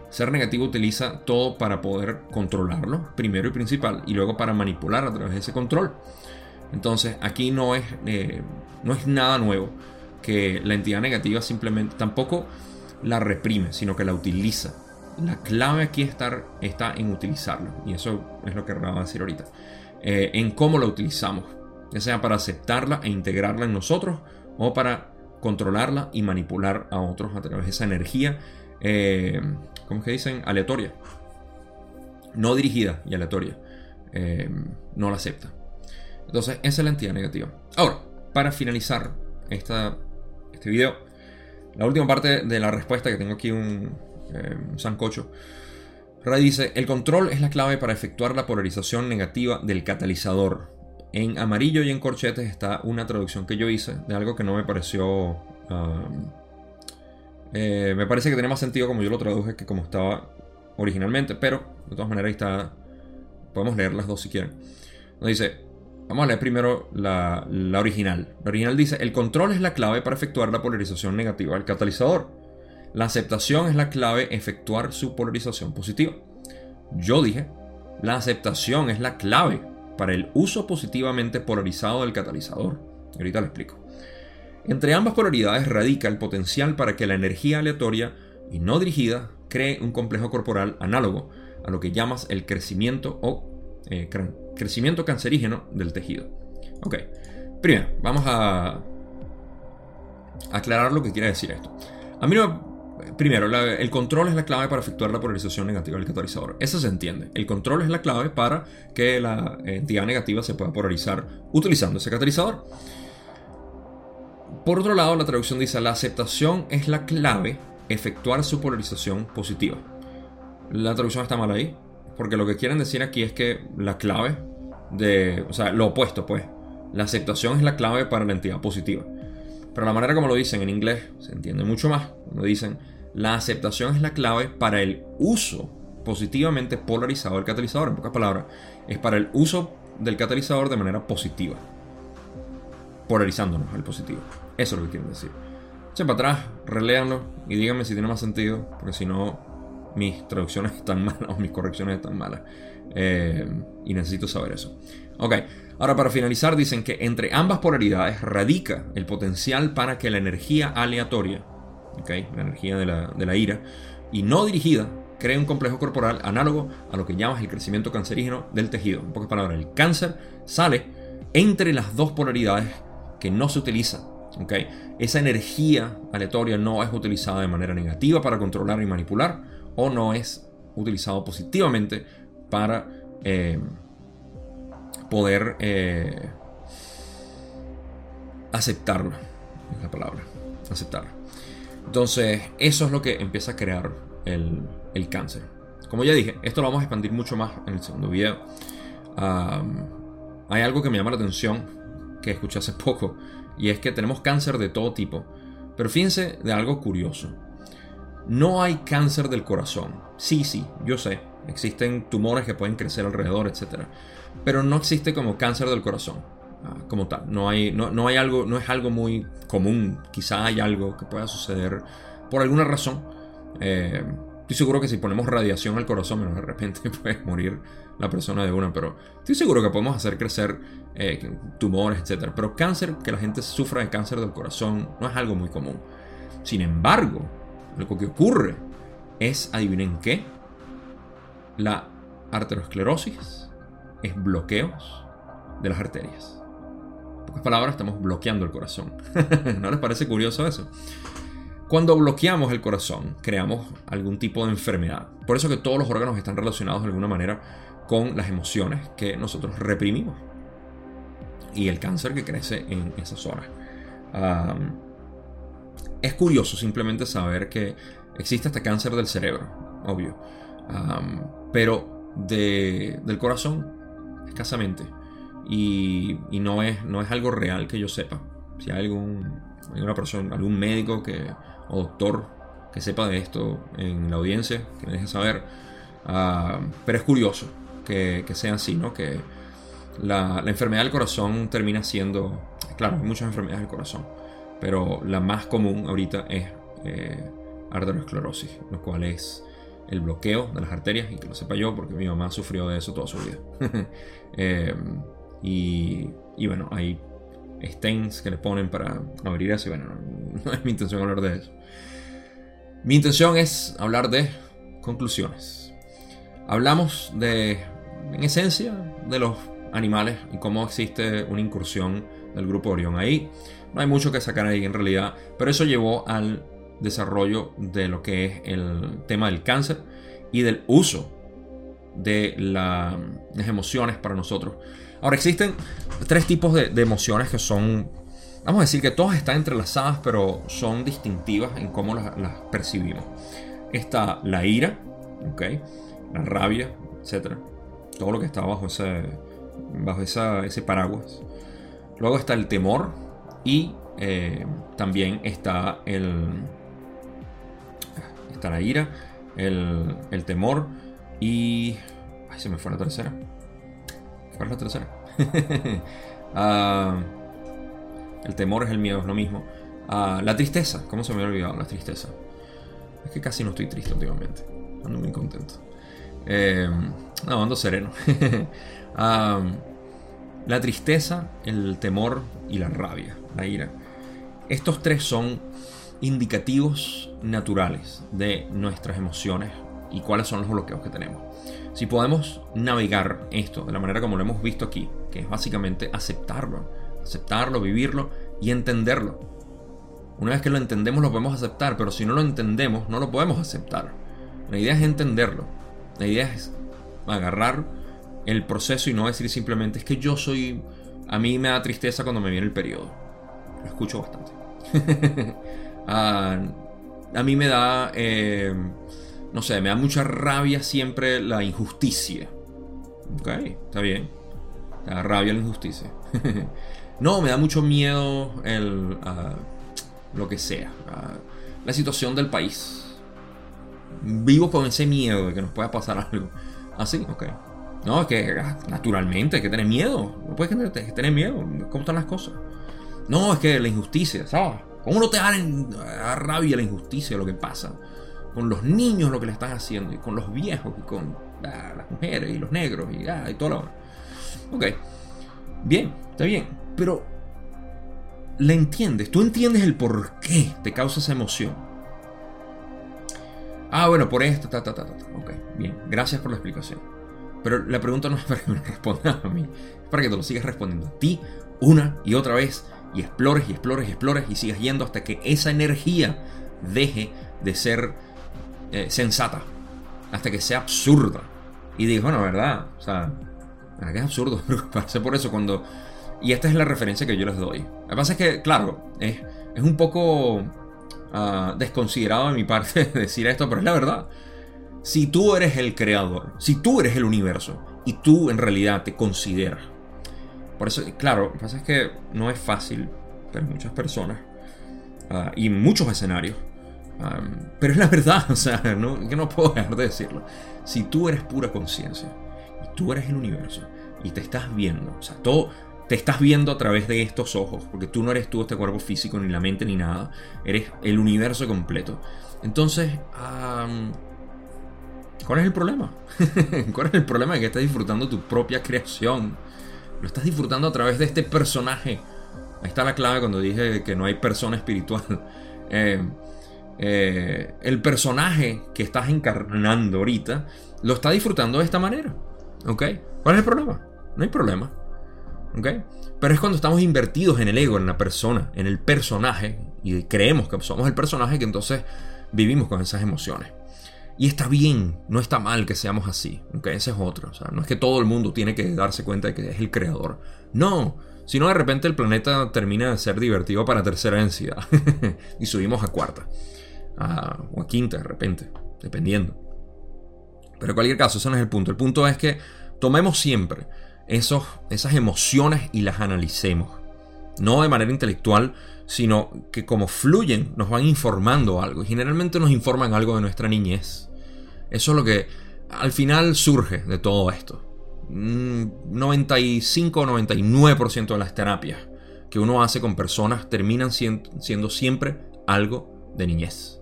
Ser negativo utiliza todo para poder controlarlo, primero y principal, y luego para manipular a través de ese control. Entonces aquí no es, eh, no es nada nuevo que la entidad negativa simplemente tampoco la reprime, sino que la utiliza. La clave aquí está, en utilizarlo, y eso es lo que va a decir ahorita, eh, en cómo la utilizamos, ya sea para aceptarla e integrarla en nosotros o para controlarla y manipular a otros a través de esa energía eh, ¿cómo que dicen? Aleatoria. No dirigida y aleatoria. Eh, no la acepta. Entonces, esa es la entidad negativa. Ahora, para finalizar esta, este video, la última parte de la respuesta que tengo aquí un, eh, sancocho. Ray dice, el control es la clave para efectuar la polarización negativa del catalizador. En amarillo y en corchetes está una traducción que yo hice de algo que no me pareció um, eh, me parece que tiene más sentido como yo lo traduje que como estaba originalmente, pero de todas maneras ahí está. Podemos leer las dos si quieren. Nos dice, vamos a leer primero la, la original. La original dice, el control es la clave para efectuar la polarización negativa del catalizador. La aceptación es la clave efectuar su polarización positiva. Yo dije, la aceptación es la clave para el uso positivamente polarizado del catalizador. ahorita lo explico. Entre ambas polaridades radica el potencial para que la energía aleatoria y no dirigida cree un complejo corporal análogo a lo que llamas el crecimiento o eh, crecimiento cancerígeno del tejido. Ok, primero, vamos a aclarar lo que quiere decir esto. A mí Primero, el control es la clave para efectuar la polarización negativa del catalizador. Eso se entiende. El control es la clave para que la entidad negativa se pueda polarizar utilizando ese catalizador. Por otro lado, la traducción dice, la aceptación es la clave efectuar su polarización positiva. La traducción está mal ahí, porque lo que quieren decir aquí es que la clave de, o sea, lo opuesto pues, la aceptación es la clave para la entidad positiva. Pero la manera como lo dicen en inglés se entiende mucho más. Cuando dicen, la aceptación es la clave para el uso positivamente polarizado del catalizador. En pocas palabras, es para el uso del catalizador de manera positiva polarizándonos al positivo. Eso es lo que quieren decir. Echen para atrás, releanlo y díganme si tiene más sentido, porque si no, mis traducciones están malas o mis correcciones están malas. Eh, y necesito saber eso. Ok, ahora para finalizar dicen que entre ambas polaridades radica el potencial para que la energía aleatoria la energía de la, de la ira, y no dirigida, crea un complejo corporal análogo a lo que llamas el crecimiento cancerígeno del tejido. En pocas palabras, el cáncer sale entre las dos polaridades que no se utilizan. Esa energía aleatoria no es utilizada de manera negativa para controlar y manipular o no es utilizado positivamente para eh, poder eh, aceptarlo. Es la palabra, aceptarlo. Entonces, eso es lo que empieza a crear el, el cáncer. Como ya dije, esto lo vamos a expandir mucho más en el segundo video. hay algo que me llama la atención que escuché hace poco y es que tenemos cáncer de todo tipo. Pero fíjense de algo curioso. No hay cáncer del corazón. Sí, sí, yo sé. Existen tumores que pueden crecer alrededor, etc. Pero no existe como cáncer del corazón. Ah, como tal. No hay, no, hay algo, no es algo muy común. Quizá hay algo que pueda suceder por alguna razón. Eh, estoy seguro que si ponemos radiación al corazón, de repente puede morir la persona de una, pero estoy seguro que podemos hacer crecer eh, tumores, etc. Pero cáncer, que la gente sufra de cáncer del corazón, no es algo muy común. Sin embargo, lo que ocurre es, adivinen qué, la arteriosclerosis es bloqueos de las arterias pocas palabras, estamos bloqueando el corazón. ¿No les parece curioso eso? Cuando bloqueamos el corazón, creamos algún tipo de enfermedad. Por eso que todos los órganos están relacionados de alguna manera con las emociones que nosotros reprimimos. Y el cáncer que crece en esas zonas. es curioso simplemente saber que existe este cáncer del cerebro, obvio. pero del corazón, escasamente y, no, es, no es algo real que yo sepa. Si hay algún, alguna persona, algún médico que, o doctor que sepa de esto en la audiencia, que me deje saber. Ah, pero es curioso que, sea así, ¿no? Que la, enfermedad del corazón termina siendo, claro, hay muchas enfermedades del corazón, pero la más común ahorita es eh, arteriosclerosis, lo cual es el bloqueo de las arterias, y que lo sepa yo porque mi mamá sufrió de eso toda su vida. eh, y, bueno, hay stents que le ponen para abrir eso. Y bueno, no es mi intención hablar de eso. Mi intención es hablar de conclusiones. Hablamos de, en esencia, de los animales y cómo existe una incursión del grupo Orión ahí. No hay mucho que sacar ahí en realidad, pero eso llevó al desarrollo de lo que es el tema del cáncer y del uso de las emociones para nosotros. Ahora existen tres tipos de, emociones que son, vamos a decir que todas están entrelazadas, pero son distintivas en cómo las, percibimos. Está la ira, ¿okay? la rabia, etc. Todo lo que está bajo ese, bajo ese paraguas. Luego está el temor y eh, también está el está la ira, el, el temor y ay, se me fue la tercera. ¿Cuál es la tercera? Ah, el temor es el miedo, es lo mismo. Ah, la tristeza, ¿cómo se me había olvidado la tristeza? Es que casi no estoy triste últimamente. Ando muy contento. Eh, no, ando sereno. La tristeza, el temor y la rabia, la ira. Estos tres son indicativos naturales de nuestras emociones y cuáles son los bloqueos que tenemos. Si podemos navegar esto de la manera como lo hemos visto aquí, que es básicamente aceptarlo, aceptarlo, vivirlo y entenderlo. Una vez que lo entendemos lo podemos aceptar, pero si no lo entendemos no lo podemos aceptar. La idea es entenderlo. La idea es agarrar el proceso y no decir simplemente es que yo soy... A mí me da tristeza cuando me viene el periodo. Lo escucho bastante. Ah, a mí me da... Eh, no sé, me da mucha rabia siempre la injusticia. Ok, está bien. Me da rabia la injusticia. no, me da mucho miedo el... Ah, lo que sea. Ah, la situación del país. Vivo con ese miedo de que nos pueda pasar algo. Así, ah, ok. No, es que naturalmente hay que tener miedo. No puedes tener, tener miedo. ¿Cómo están las cosas? No, es que la injusticia, ¿sabes? ¿Cómo no te da rabia la injusticia lo que pasa? Con los niños lo que le están haciendo, y con los viejos, y con las mujeres, y los negros, y, ah, y todo lo Ok, bien, está bien, pero ¿le entiendes? ¿Tú entiendes el por qué te causa esa emoción? Ah, bueno, por esto, ta, ta, ta, ta. Ok, bien, gracias por la explicación. Pero la pregunta no es para que me respondas a mí, es para que te lo sigas respondiendo a ti una y otra vez y explores y explores y explores y sigas yendo hasta que esa energía deje de ser eh, sensata, hasta que sea absurda. Y digo, bueno, verdad, o sea, que es absurdo preocuparse por eso cuando... Y esta es la referencia que yo les doy. Lo que pasa es que, claro, es, es un poco ah, desconsiderado de mi parte decir esto, pero es la verdad. Si tú eres el creador, si tú eres el universo y tú en realidad te consideras. Por eso, claro, lo que pasa es que no es fácil para muchas personas ah, y muchos escenarios. Pero es la verdad, o sea, que no puedo dejar de decirlo. Si tú eres pura conciencia y tú eres el universo y te estás viendo, o sea, todo te estás viendo a través de estos ojos, porque tú no eres tú este cuerpo físico, ni la mente, ni nada, eres el universo completo. Entonces, ¿cuál es el problema? ¿Cuál es el problema de que estás disfrutando tu propia creación? Lo estás disfrutando a través de este personaje. Ahí está la clave cuando dije que no hay persona espiritual. Eh, eh, el personaje que estás encarnando ahorita lo está disfrutando de esta manera. ¿Ok? ¿Cuál es el problema? No hay problema. ¿Ok? Pero es cuando estamos invertidos en el ego, en la persona, en el personaje, y creemos que somos el personaje que entonces vivimos con esas emociones. Y está bien, no está mal que seamos así, aunque ese es otro. O sea, no es que todo el mundo tiene que darse cuenta de que es el creador. No, si no de repente el planeta termina de ser divertido para tercera densidad y subimos a cuarta. O a quinta de repente, dependiendo. Pero en cualquier caso, ese no es el punto. El punto es que tomemos siempre esos, esas emociones y las analicemos. No de manera intelectual, sino que como fluyen nos van informando algo. Y generalmente nos informan algo de nuestra niñez. Eso es lo que al final surge de todo esto. 95 o 99% de las terapias que uno hace con personas terminan siendo siempre algo de niñez.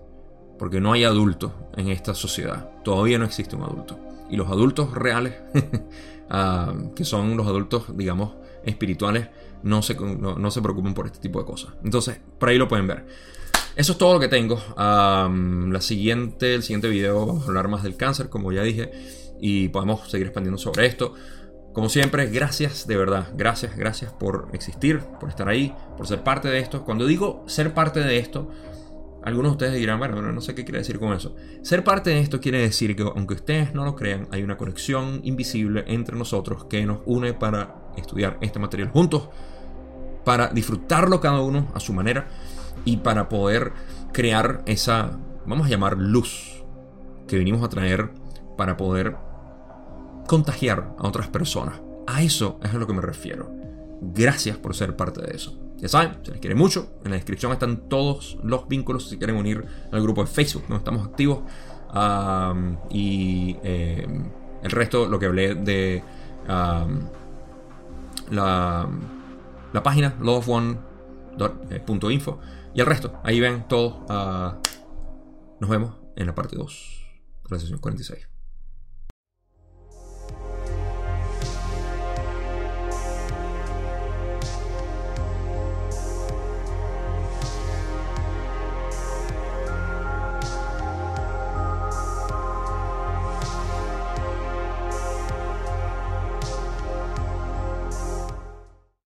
Porque no hay adultos en esta sociedad. Todavía no existe un adulto. Y los adultos reales, ah, que son los adultos, digamos, espirituales, no se, no se preocupan por este tipo de cosas. Entonces, por ahí lo pueden ver. Eso es todo lo que tengo. la siguiente, el siguiente video vamos a hablar más del cáncer, como ya dije, y podemos seguir expandiendo sobre esto. Como siempre, gracias de verdad, gracias, gracias por existir, por estar ahí, por ser parte de esto. Cuando digo ser parte de esto, algunos de ustedes dirán, bueno, no sé qué quiere decir con eso. Ser parte de esto quiere decir que aunque ustedes no lo crean, hay una conexión invisible entre nosotros que nos une para estudiar este material juntos, para disfrutarlo cada uno a su manera y para poder crear esa, vamos a llamar luz, que venimos a traer para poder contagiar a otras personas. A eso es a lo que me refiero. Gracias por ser parte de eso. Ya saben, se les quiere mucho. En la descripción están todos los vínculos si quieren unir al grupo de Facebook donde estamos activos. y em, el resto, lo que hablé de la, la página loveone.info y el resto, ahí ven todo. Ah, nos vemos en la parte 2 de la sesión 46.